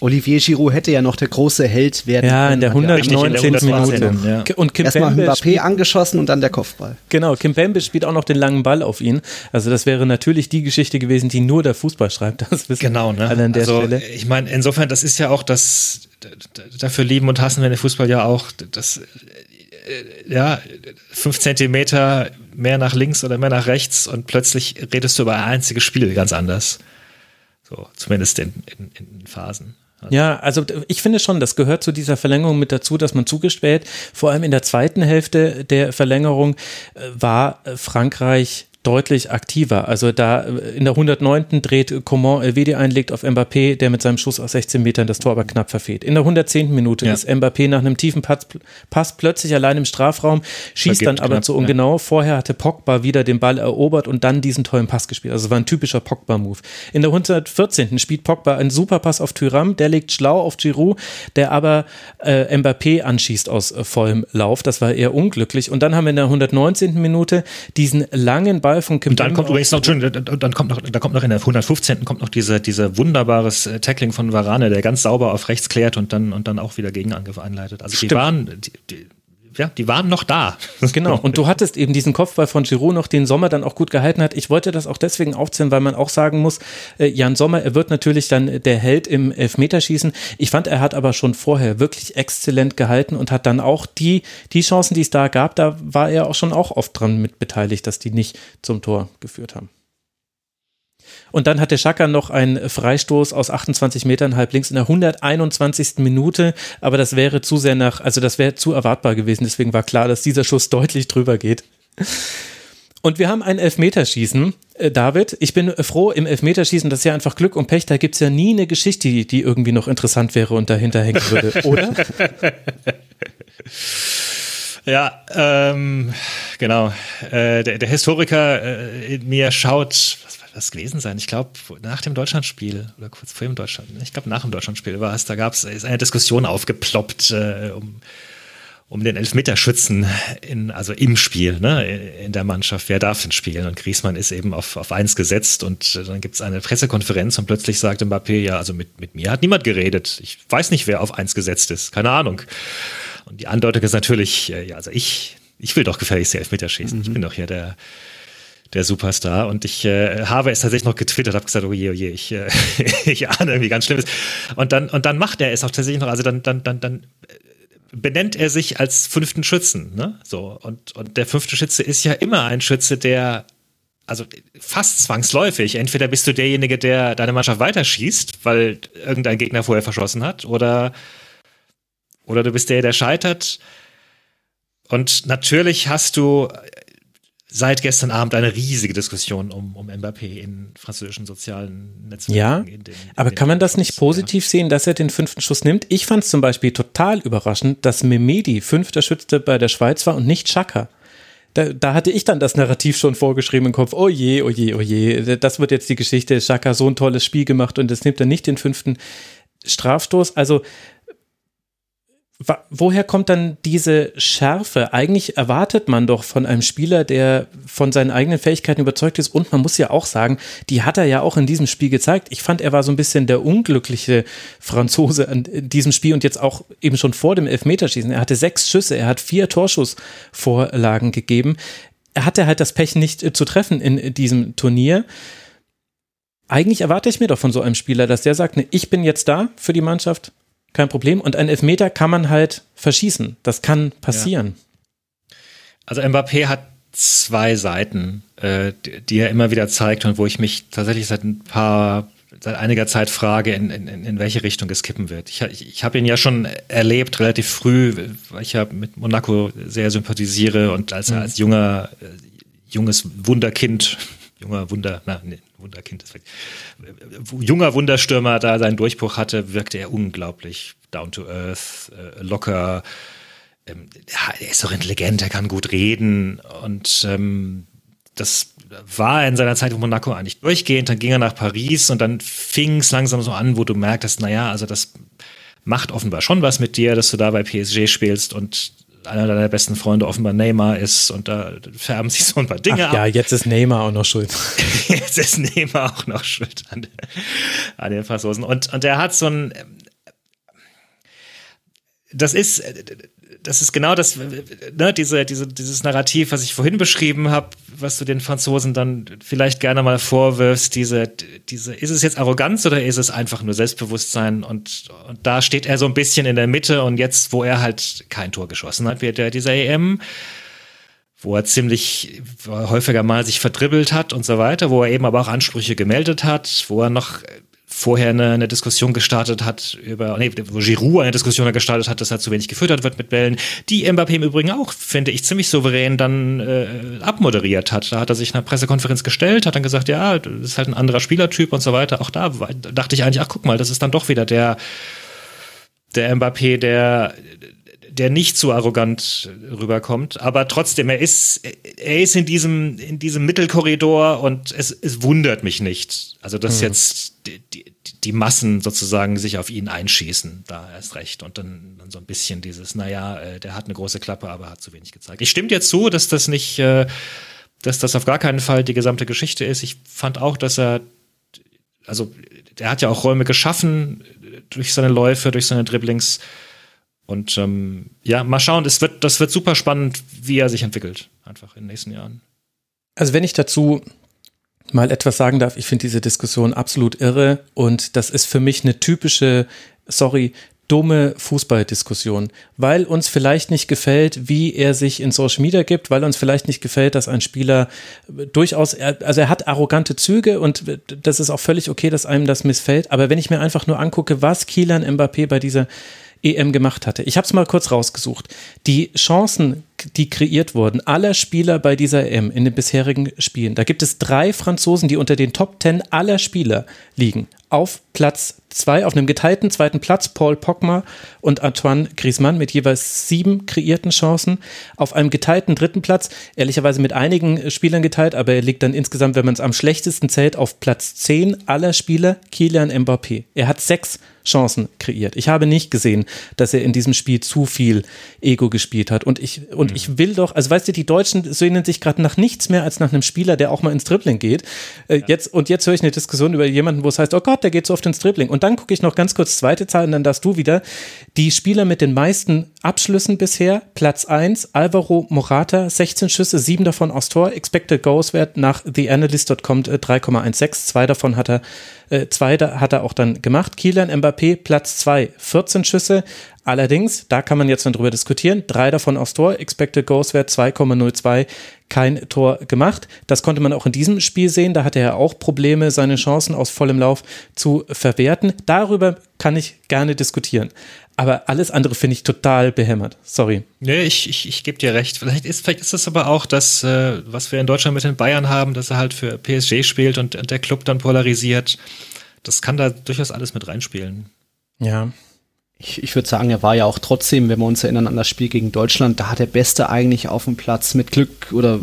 Olivier Giroud hätte ja noch der große Held werden ja, in der 119. Minute. Ja. Und Kim Erstmal Mbappé angeschossen und dann der Kopfball. Genau, Kim Pembe spielt auch noch den langen Ball auf ihn. Also das wäre natürlich die Geschichte gewesen, die nur der Fußball schreibt. Das wissen genau, ne? alle an der also, Stelle. Ich meine, insofern, das ist ja auch das, dafür lieben und hassen wir den Fußball ja auch, das, äh, ja, fünf Zentimeter mehr nach links oder mehr nach rechts und plötzlich redest du über ein einziges Spiel ganz anders. So, zumindest in, in, in Phasen. Ja, also ich finde schon, das gehört zu dieser Verlängerung mit dazu, dass man zugestellt, vor allem in der zweiten Hälfte der Verlängerung äh, war äh, Frankreich deutlich aktiver. Also da äh, in der 109. dreht Coman Elvedi ein, legt auf Mbappé, der mit seinem Schuss aus 16 Metern das Tor aber knapp verfehlt. In der 110. Minute ja. ist Mbappé nach einem tiefen Pass, Pass plötzlich allein im Strafraum, schießt Vergibt dann aber knapp, zu ungenau. Ja. Vorher hatte Pogba wieder den Ball erobert und dann diesen tollen Pass gespielt. Also es war ein typischer Pogba-Move. In der 114. spielt Pogba einen super Pass auf Tyram, der legt schlau auf Giroud, der aber äh, Mbappé anschießt aus äh, vollem Lauf. Das war eher unglücklich. Und dann haben wir in der 119. Minute diesen langen Ball Ball von Kim Und dann kommt übrigens noch, dann kommt noch, da kommt noch in der 115. kommt noch diese, diese wunderbares äh, Tackling von Varane, der ganz sauber auf rechts klärt und dann, und dann auch wieder Gegenangriff einleitet. Also Stimmt. die waren, die, die, ja, die waren noch da. Genau. Und du hattest eben diesen Kopfball von Giroud noch, den Sommer dann auch gut gehalten hat. Ich wollte das auch deswegen aufzählen, weil man auch sagen muss, äh, Jan Sommer, er wird natürlich dann der Held im Elfmeterschießen. Ich fand, er hat aber schon vorher wirklich exzellent gehalten und hat dann auch die, die Chancen, die es da gab, da war er auch schon auch oft dran mit beteiligt, dass die nicht zum Tor geführt haben. Und dann hatte Schaka noch einen Freistoß aus 28 Metern halb links in der 121. Minute. Aber das wäre zu sehr nach, also das wäre zu erwartbar gewesen. Deswegen war klar, dass dieser Schuss deutlich drüber geht. Und wir haben ein Elfmeterschießen. Äh, David, ich bin froh im Elfmeterschießen, das ist ja einfach Glück und Pech. Da gibt es ja nie eine Geschichte, die, irgendwie noch interessant wäre und dahinter hängen würde, oder? Ja, ähm, genau. Äh, der, der, Historiker äh, in mir schaut, das gewesen sein? Ich glaube, nach dem Deutschlandspiel oder kurz vor dem Deutschland, ich glaube, nach dem Deutschlandspiel war es, da gab es eine Diskussion aufgeploppt äh, um, um den Elfmeterschützen in, also im Spiel, ne, in der Mannschaft, wer darf denn spielen? Und Griesmann ist eben auf, auf eins gesetzt und dann gibt es eine Pressekonferenz und plötzlich sagt Mbappé, ja, also mit, mit mir hat niemand geredet. Ich weiß nicht, wer auf eins gesetzt ist, keine Ahnung. Und die Andeutung ist natürlich, äh, ja, also ich, ich will doch gefährlichste Elfmeter schießen. Mhm. Ich bin doch hier der, der Superstar. Und ich äh, habe es tatsächlich noch getwittert, habe gesagt, oh je, oh je, ich, äh, ich ahne irgendwie ganz Schlimmes. Und dann, und dann macht er es auch tatsächlich noch, also dann, dann, dann, dann äh, benennt er sich als fünften Schützen. Ne? So, und, und der fünfte Schütze ist ja immer ein Schütze, der also fast zwangsläufig. Entweder bist du derjenige, der deine Mannschaft weiterschießt, weil irgendein Gegner vorher verschossen hat, oder, oder du bist der, der scheitert. Und natürlich hast du seit gestern Abend eine riesige Diskussion um, um Mbappé in französischen sozialen Netzwerken. Ja, in den, in aber kann man das nicht positiv sehen, dass er den fünften Schuss nimmt? Ich fand es zum Beispiel total überraschend, dass Memedi fünfter Schütze bei der Schweiz war und nicht Chaka. Da, da hatte ich dann das Narrativ schon vorgeschrieben im Kopf, oh je, oh je, oh je, das wird jetzt die Geschichte, Chaka so ein tolles Spiel gemacht und jetzt nimmt er nicht den fünften Strafstoß. Also woher kommt dann diese Schärfe? Eigentlich erwartet man doch von einem Spieler, der von seinen eigenen Fähigkeiten überzeugt ist. Und man muss ja auch sagen, die hat er ja auch in diesem Spiel gezeigt. Ich fand, er war so ein bisschen der unglückliche Franzose in diesem Spiel und jetzt auch eben schon vor dem Elfmeterschießen. Er hatte sechs Schüsse, er hat vier Torschussvorlagen gegeben. Er hatte halt das Pech nicht äh, zu treffen in diesem Turnier eigentlich erwarte ich mir doch von so einem Spieler, dass der sagt, ne, ich bin jetzt da für die Mannschaft, kein Problem. Und ein Elfmeter kann man halt verschießen. Das kann passieren. Ja. Also Mbappé hat zwei Seiten, äh, die er immer wieder zeigt und wo ich mich tatsächlich seit ein paar, seit einiger Zeit frage, in, in, in welche Richtung es kippen wird. Ich, ich, ich habe ihn ja schon erlebt, relativ früh, weil ich ja mit Monaco sehr sympathisiere und als mhm. als junger, äh, junges Wunderkind junger Wunder, na, nee, Wunderkind ist weg. Junger Wunderstürmer da seinen Durchbruch hatte, wirkte er unglaublich down to earth, äh, locker. Ähm, er ist auch intelligent, er kann gut reden und ähm, das war in seiner Zeit in Monaco eigentlich durchgehend. Dann ging er nach Paris und dann fing es langsam so an, wo du merktest, naja, also das macht offenbar schon was mit dir, dass du da bei PSG spielst und einer deiner besten Freunde offenbar Neymar ist und da färben sich so ein paar Dinge Ach, ab. Ja, jetzt ist Neymar auch noch schuld. jetzt ist Neymar auch noch schuld an, an den Franzosen. Und, und er hat so ein, das ist, das ist genau das, ne, diese, diese, dieses Narrativ, was ich vorhin beschrieben habe, was du den Franzosen dann vielleicht gerne mal vorwirfst, diese, diese, ist es jetzt Arroganz oder ist es einfach nur Selbstbewusstsein? Und, und da steht er so ein bisschen in der Mitte und jetzt, wo er halt kein Tor geschossen hat, wird er dieser EM, wo er ziemlich er häufiger mal sich verdribbelt hat und so weiter, wo er eben aber auch Ansprüche gemeldet hat, wo er noch vorher eine, eine Diskussion gestartet hat über, nee, wo Giroud eine Diskussion gestartet hat, dass er zu wenig gefüttert wird mit Bällen, die Mbappé im Übrigen auch, finde ich, ziemlich souverän dann äh, abmoderiert hat. Da hat er sich in einer Pressekonferenz gestellt, hat dann gesagt, ja, das ist halt ein anderer Spielertyp und so weiter. Auch da dachte ich eigentlich, ach guck mal, das ist dann doch wieder der, der Mbappé, der der nicht zu arrogant rüberkommt, aber trotzdem, er ist, er ist in diesem, in diesem Mittelkorridor und es, es wundert mich nicht. Also, dass mhm. jetzt die, die, die, Massen sozusagen sich auf ihn einschießen, da erst recht. Und dann, dann so ein bisschen dieses, naja, äh, der hat eine große Klappe, aber hat zu wenig gezeigt. Ich stimme dir zu, dass das nicht, äh, dass das auf gar keinen Fall die gesamte Geschichte ist. Ich fand auch, dass er, also, der hat ja auch Räume geschaffen durch seine Läufe, durch seine Dribblings. Und ähm, ja, mal schauen, das wird, das wird super spannend, wie er sich entwickelt, einfach in den nächsten Jahren. Also wenn ich dazu mal etwas sagen darf, ich finde diese Diskussion absolut irre. Und das ist für mich eine typische, sorry, dumme Fußballdiskussion, weil uns vielleicht nicht gefällt, wie er sich in Social Media gibt, weil uns vielleicht nicht gefällt, dass ein Spieler durchaus, also er hat arrogante Züge und das ist auch völlig okay, dass einem das missfällt, aber wenn ich mir einfach nur angucke, was Kielan Mbappé bei dieser EM gemacht hatte. Ich habe es mal kurz rausgesucht. Die Chancen, die kreiert wurden, aller Spieler bei dieser EM in den bisherigen Spielen, da gibt es drei Franzosen, die unter den Top Ten aller Spieler liegen. Auf Platz zwei, auf einem geteilten zweiten Platz, Paul Pogba und Antoine Griezmann mit jeweils sieben kreierten Chancen. Auf einem geteilten dritten Platz, ehrlicherweise mit einigen Spielern geteilt, aber er liegt dann insgesamt, wenn man es am schlechtesten zählt, auf Platz zehn aller Spieler, Kilian Mbappé. Er hat sechs Chancen kreiert. Ich habe nicht gesehen, dass er in diesem Spiel zu viel Ego gespielt hat. Und ich, und mhm. ich will doch, also weißt du, die Deutschen sehnen sich gerade nach nichts mehr als nach einem Spieler, der auch mal ins Dribbling geht. Äh, ja. Jetzt, und jetzt höre ich eine Diskussion über jemanden, wo es heißt, oh Gott, der geht so oft ins Dribbling. Und dann gucke ich noch ganz kurz zweite Zahl und dann darfst du wieder. Die Spieler mit den meisten Abschlüssen bisher, Platz 1, Alvaro Morata, 16 Schüsse, 7 davon aus Tor, Expected Goals Wert nach TheAnalyst.com 3,16, äh, zwei davon hat er äh, zwei hat er auch dann gemacht. Kielan Mbappé, Platz zwei, 14 Schüsse. Allerdings, da kann man jetzt dann drüber diskutieren, drei davon aufs Tor, Expected Goals Wert 2,02. kein Tor gemacht. Das konnte man auch in diesem Spiel sehen. Da hatte er auch Probleme, seine Chancen aus vollem Lauf zu verwerten. Darüber kann ich gerne diskutieren. Aber alles andere finde ich total behämmert. Sorry. Nee, ich, ich, ich gebe dir recht. Vielleicht ist, vielleicht ist das aber auch das, äh, was wir in Deutschland mit den Bayern haben, dass er halt für PSG spielt und, und der Club dann polarisiert. Das kann da durchaus alles mit reinspielen. Ja ich, ich würde sagen, er war ja auch trotzdem, wenn wir uns erinnern an das Spiel gegen Deutschland, da hat der Beste eigentlich auf dem Platz mit Glück oder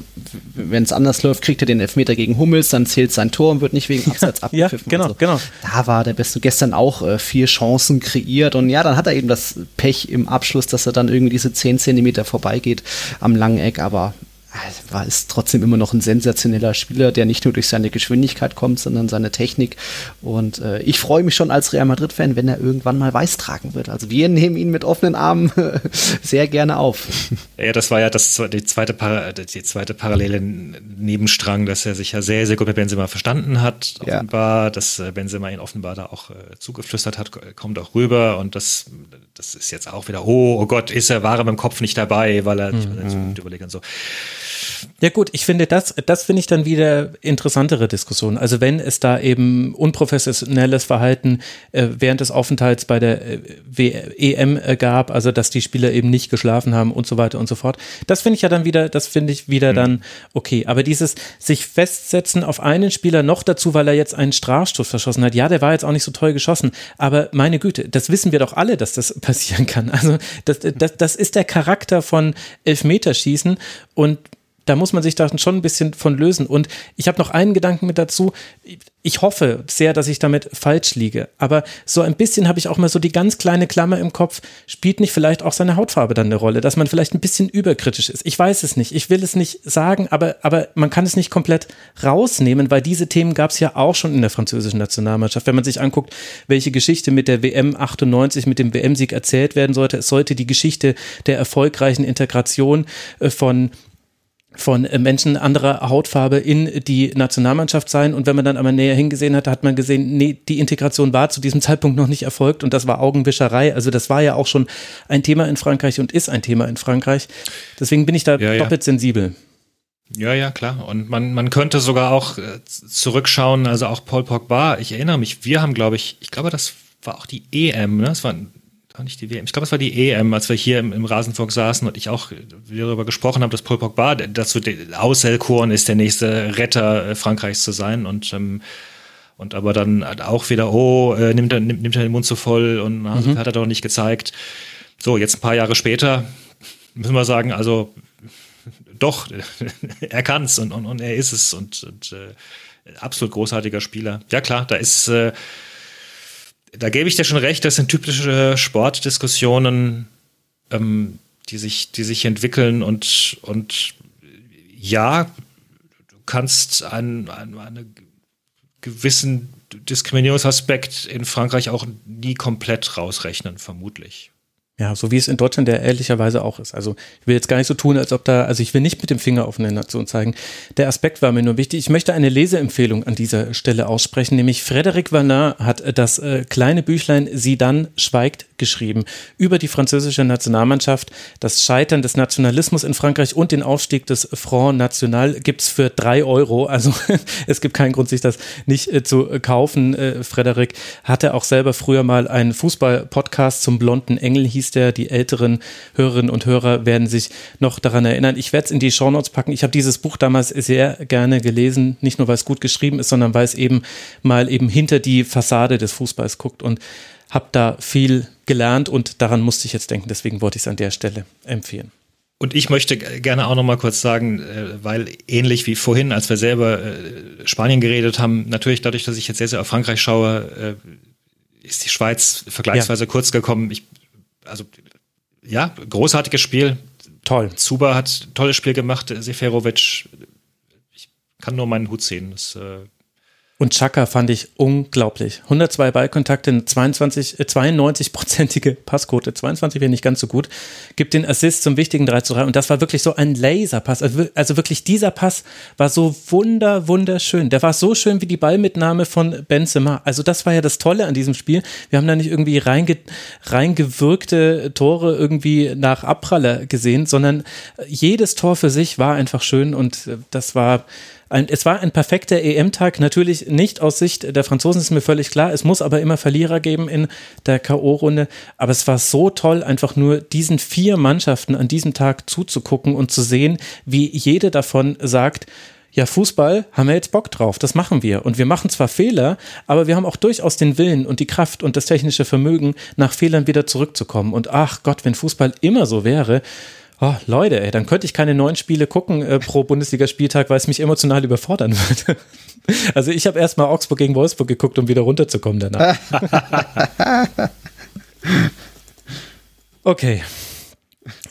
wenn es anders läuft, kriegt er den Elfmeter gegen Hummels, dann zählt sein Tor und wird nicht wegen Abseits ja, abgepfiffen. Ja, genau, also, genau. Da war der Beste gestern auch äh, vier Chancen kreiert und ja, dann hat er eben das Pech im Abschluss, dass er dann irgendwie diese zehn Zentimeter vorbeigeht am langen Eck, aber war ist trotzdem immer noch ein sensationeller Spieler, der nicht nur durch seine Geschwindigkeit kommt, sondern seine Technik. Und äh, ich freue mich schon als Real Madrid-Fan, wenn er irgendwann mal weiß tragen wird. Also wir nehmen ihn mit offenen Armen sehr gerne auf. Ja, das war ja das, die, zweite die zweite parallele Nebenstrang, dass er sich ja sehr, sehr gut mit Benzema verstanden hat. Offenbar, ja. dass äh, Benzema ihn offenbar da auch äh, zugeflüstert hat, kommt auch rüber. Und das, das ist jetzt auch wieder, oh, oh Gott, ist er, war er mit dem Kopf nicht dabei, weil er mhm. überlegt und so. Ja gut, ich finde das, das finde ich dann wieder interessantere Diskussion. Also wenn es da eben unprofessionelles Verhalten äh, während des Aufenthalts bei der äh, EM äh, gab, also dass die Spieler eben nicht geschlafen haben und so weiter und so fort, das finde ich ja dann wieder, das finde ich wieder mhm. dann okay. Aber dieses sich festsetzen auf einen Spieler noch dazu, weil er jetzt einen Strafstoß verschossen hat, ja, der war jetzt auch nicht so toll geschossen, aber meine Güte, das wissen wir doch alle, dass das passieren kann. Also das, das, das ist der Charakter von Elfmeterschießen und da muss man sich da schon ein bisschen von lösen. Und ich habe noch einen Gedanken mit dazu. Ich hoffe sehr, dass ich damit falsch liege. Aber so ein bisschen habe ich auch mal so die ganz kleine Klammer im Kopf. Spielt nicht vielleicht auch seine Hautfarbe dann eine Rolle? Dass man vielleicht ein bisschen überkritisch ist? Ich weiß es nicht. Ich will es nicht sagen, aber, aber man kann es nicht komplett rausnehmen, weil diese Themen gab es ja auch schon in der französischen Nationalmannschaft. Wenn man sich anguckt, welche Geschichte mit der WM 98, mit dem WM-Sieg erzählt werden sollte, es sollte die Geschichte der erfolgreichen Integration äh, von von äh, Menschen anderer Hautfarbe in die Nationalmannschaft sein. Und wenn man dann aber näher hingesehen hat, hat man gesehen, nee, die Integration war zu diesem Zeitpunkt noch nicht erfolgt und das war Augenwischerei. Also das war ja auch schon ein Thema in Frankreich und ist ein Thema in Frankreich. Deswegen bin ich da ja, doppelt ja. sensibel. Ja, ja, klar. Und man, man könnte sogar auch äh, zurückschauen, also auch Paul Pogba, ich erinnere mich, wir haben, glaube ich, ich glaube, das war auch die EM, ne? Das war war nicht die WM. Ich glaube, es war die EM, als wir hier im, im Rasenfunk saßen und ich auch darüber gesprochen habe, dass Paul Pogba dazu auserkoren ist, der nächste Retter äh, Frankreichs zu sein und ähm, und aber dann auch wieder, oh, äh, nimmt, er, nimmt, nimmt er den Mund zu voll und mhm. hat er doch nicht gezeigt. So, jetzt ein paar Jahre später müssen wir sagen, also doch, er kann's und, und, und er ist es und, und äh, absolut großartiger Spieler. Ja klar, da ist äh, da gebe ich dir schon recht, das sind typische Sportdiskussionen, ähm, die, sich, die sich entwickeln und, und ja, du kannst einen, einen, einen gewissen Diskriminierungsaspekt in Frankreich auch nie komplett rausrechnen, vermutlich. Ja, so wie es in Deutschland ja ehrlicherweise auch ist. Also ich will jetzt gar nicht so tun, als ob da, also ich will nicht mit dem Finger auf eine Nation zeigen. Der Aspekt war mir nur wichtig. Ich möchte eine Leseempfehlung an dieser Stelle aussprechen, nämlich Frédéric Vanin hat das äh, kleine Büchlein Sie dann schweigt geschrieben über die französische Nationalmannschaft. Das Scheitern des Nationalismus in Frankreich und den Aufstieg des Front National gibt's für drei Euro. Also es gibt keinen Grund, sich das nicht äh, zu kaufen. Äh, Frederik hatte auch selber früher mal einen Fußball-Podcast zum blonden Engel, hieß der. Die älteren Hörerinnen und Hörer werden sich noch daran erinnern. Ich werde es in die Shownotes packen. Ich habe dieses Buch damals sehr gerne gelesen, nicht nur weil es gut geschrieben ist, sondern weil es eben mal eben hinter die Fassade des Fußballs guckt und habe da viel gelernt und daran musste ich jetzt denken. Deswegen wollte ich es an der Stelle empfehlen. Und ich möchte gerne auch noch mal kurz sagen, äh, weil ähnlich wie vorhin, als wir selber äh, Spanien geredet haben, natürlich dadurch, dass ich jetzt sehr, sehr auf Frankreich schaue, äh, ist die Schweiz vergleichsweise ja. kurz gekommen. Ich, also ja, großartiges Spiel. Toll. Zuba hat ein tolles Spiel gemacht, Seferovic. Ich kann nur meinen Hut sehen. Das Und Chaka fand ich unglaublich. 102 Ballkontakte, 22, 92-prozentige äh, Passquote, 22 wäre nicht ganz so gut. Gibt den Assist zum wichtigen 3 zu 3 und das war wirklich so ein Laserpass. Also, also wirklich dieser Pass war so wunder, wunderschön. Der war so schön wie die Ballmitnahme von Benzema. Also das war ja das Tolle an diesem Spiel. Wir haben da nicht irgendwie reinge, reingewirkte Tore irgendwie nach Abpraller gesehen, sondern jedes Tor für sich war einfach schön und äh, das war ein, es war ein perfekter EM-Tag, natürlich nicht aus Sicht der Franzosen, ist mir völlig klar. Es muss aber immer Verlierer geben in der K.O.-Runde. Aber es war so toll, einfach nur diesen vier Mannschaften an diesem Tag zuzugucken und zu sehen, wie jede davon sagt, ja, Fußball haben wir jetzt Bock drauf, das machen wir. Und wir machen zwar Fehler, aber wir haben auch durchaus den Willen und die Kraft und das technische Vermögen, nach Fehlern wieder zurückzukommen. Und ach Gott, wenn Fußball immer so wäre, Oh, Leute, ey, dann könnte ich keine neuen Spiele gucken äh, pro Bundesligaspieltag, weil es mich emotional überfordern würde. Also ich habe erstmal Augsburg gegen Wolfsburg geguckt, um wieder runterzukommen danach. okay.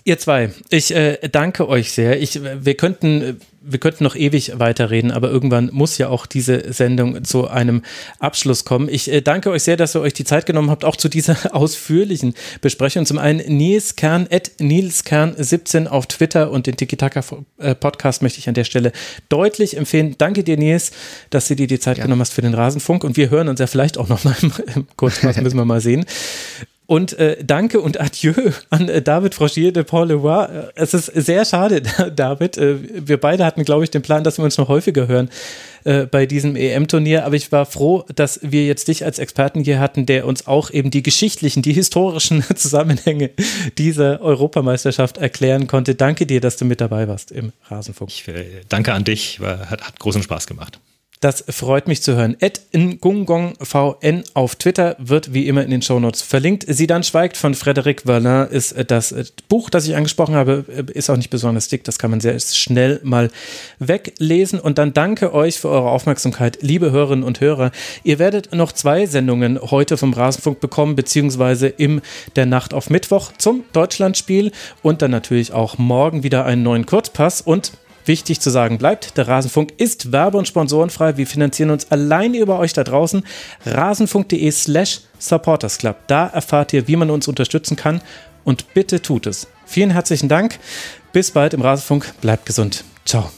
Ihr zwei, ich äh, danke euch sehr. Ich, wir könnten wir könnten noch ewig weiterreden, aber irgendwann muss ja auch diese Sendung zu einem Abschluss kommen. Ich äh, danke euch sehr, dass ihr euch die Zeit genommen habt, auch zu dieser ausführlichen Besprechung. Zum einen Nils Kern, at Nils Kern 17 auf Twitter und den Tiki-Taka äh, Podcast möchte ich an der Stelle deutlich empfehlen. Danke dir, Nils, dass du dir die Zeit ja. genommen hast für den Rasenfunk und wir hören uns ja vielleicht auch noch mal im Kurzpass, müssen wir mal sehen. Und äh, danke und adieu an äh, David Frogier de Paul Leroy. Äh, es ist sehr schade, David. Äh, wir beide hatten, glaube ich, den Plan, dass wir uns noch häufiger hören äh, bei diesem EM-Turnier. Aber ich war froh, dass wir jetzt dich als Experten hier hatten, der uns auch eben die geschichtlichen, die historischen Zusammenhänge dieser Europameisterschaft erklären konnte. Danke dir, dass du mit dabei warst im Rasenfunk. Ich, äh, danke an dich. War, hat, hat großen Spaß gemacht. Das freut mich zu hören. Ed VN auf Twitter wird wie immer in den Shownotes verlinkt. Sie dann schweigt von Frederic Verlin ist äh, das äh, Buch, das ich angesprochen habe, äh, ist auch nicht besonders dick. Das kann man sehr schnell mal weglesen. Und dann danke euch für eure Aufmerksamkeit, liebe Hörerinnen und Hörer. Ihr werdet noch zwei Sendungen heute vom Rasenfunk bekommen, beziehungsweise in der Nacht auf Mittwoch zum Deutschlandspiel und dann natürlich auch morgen wieder einen neuen Kurzpass und Wichtig zu sagen bleibt, der Rasenfunk ist werbe- und sponsorenfrei. Wir finanzieren uns alleine über euch da draußen. Rasenfunk.de slash supportersclub. Da erfahrt ihr, wie man uns unterstützen kann. Und bitte tut es. Vielen herzlichen Dank. Bis bald im Rasenfunk. Bleibt gesund. Ciao.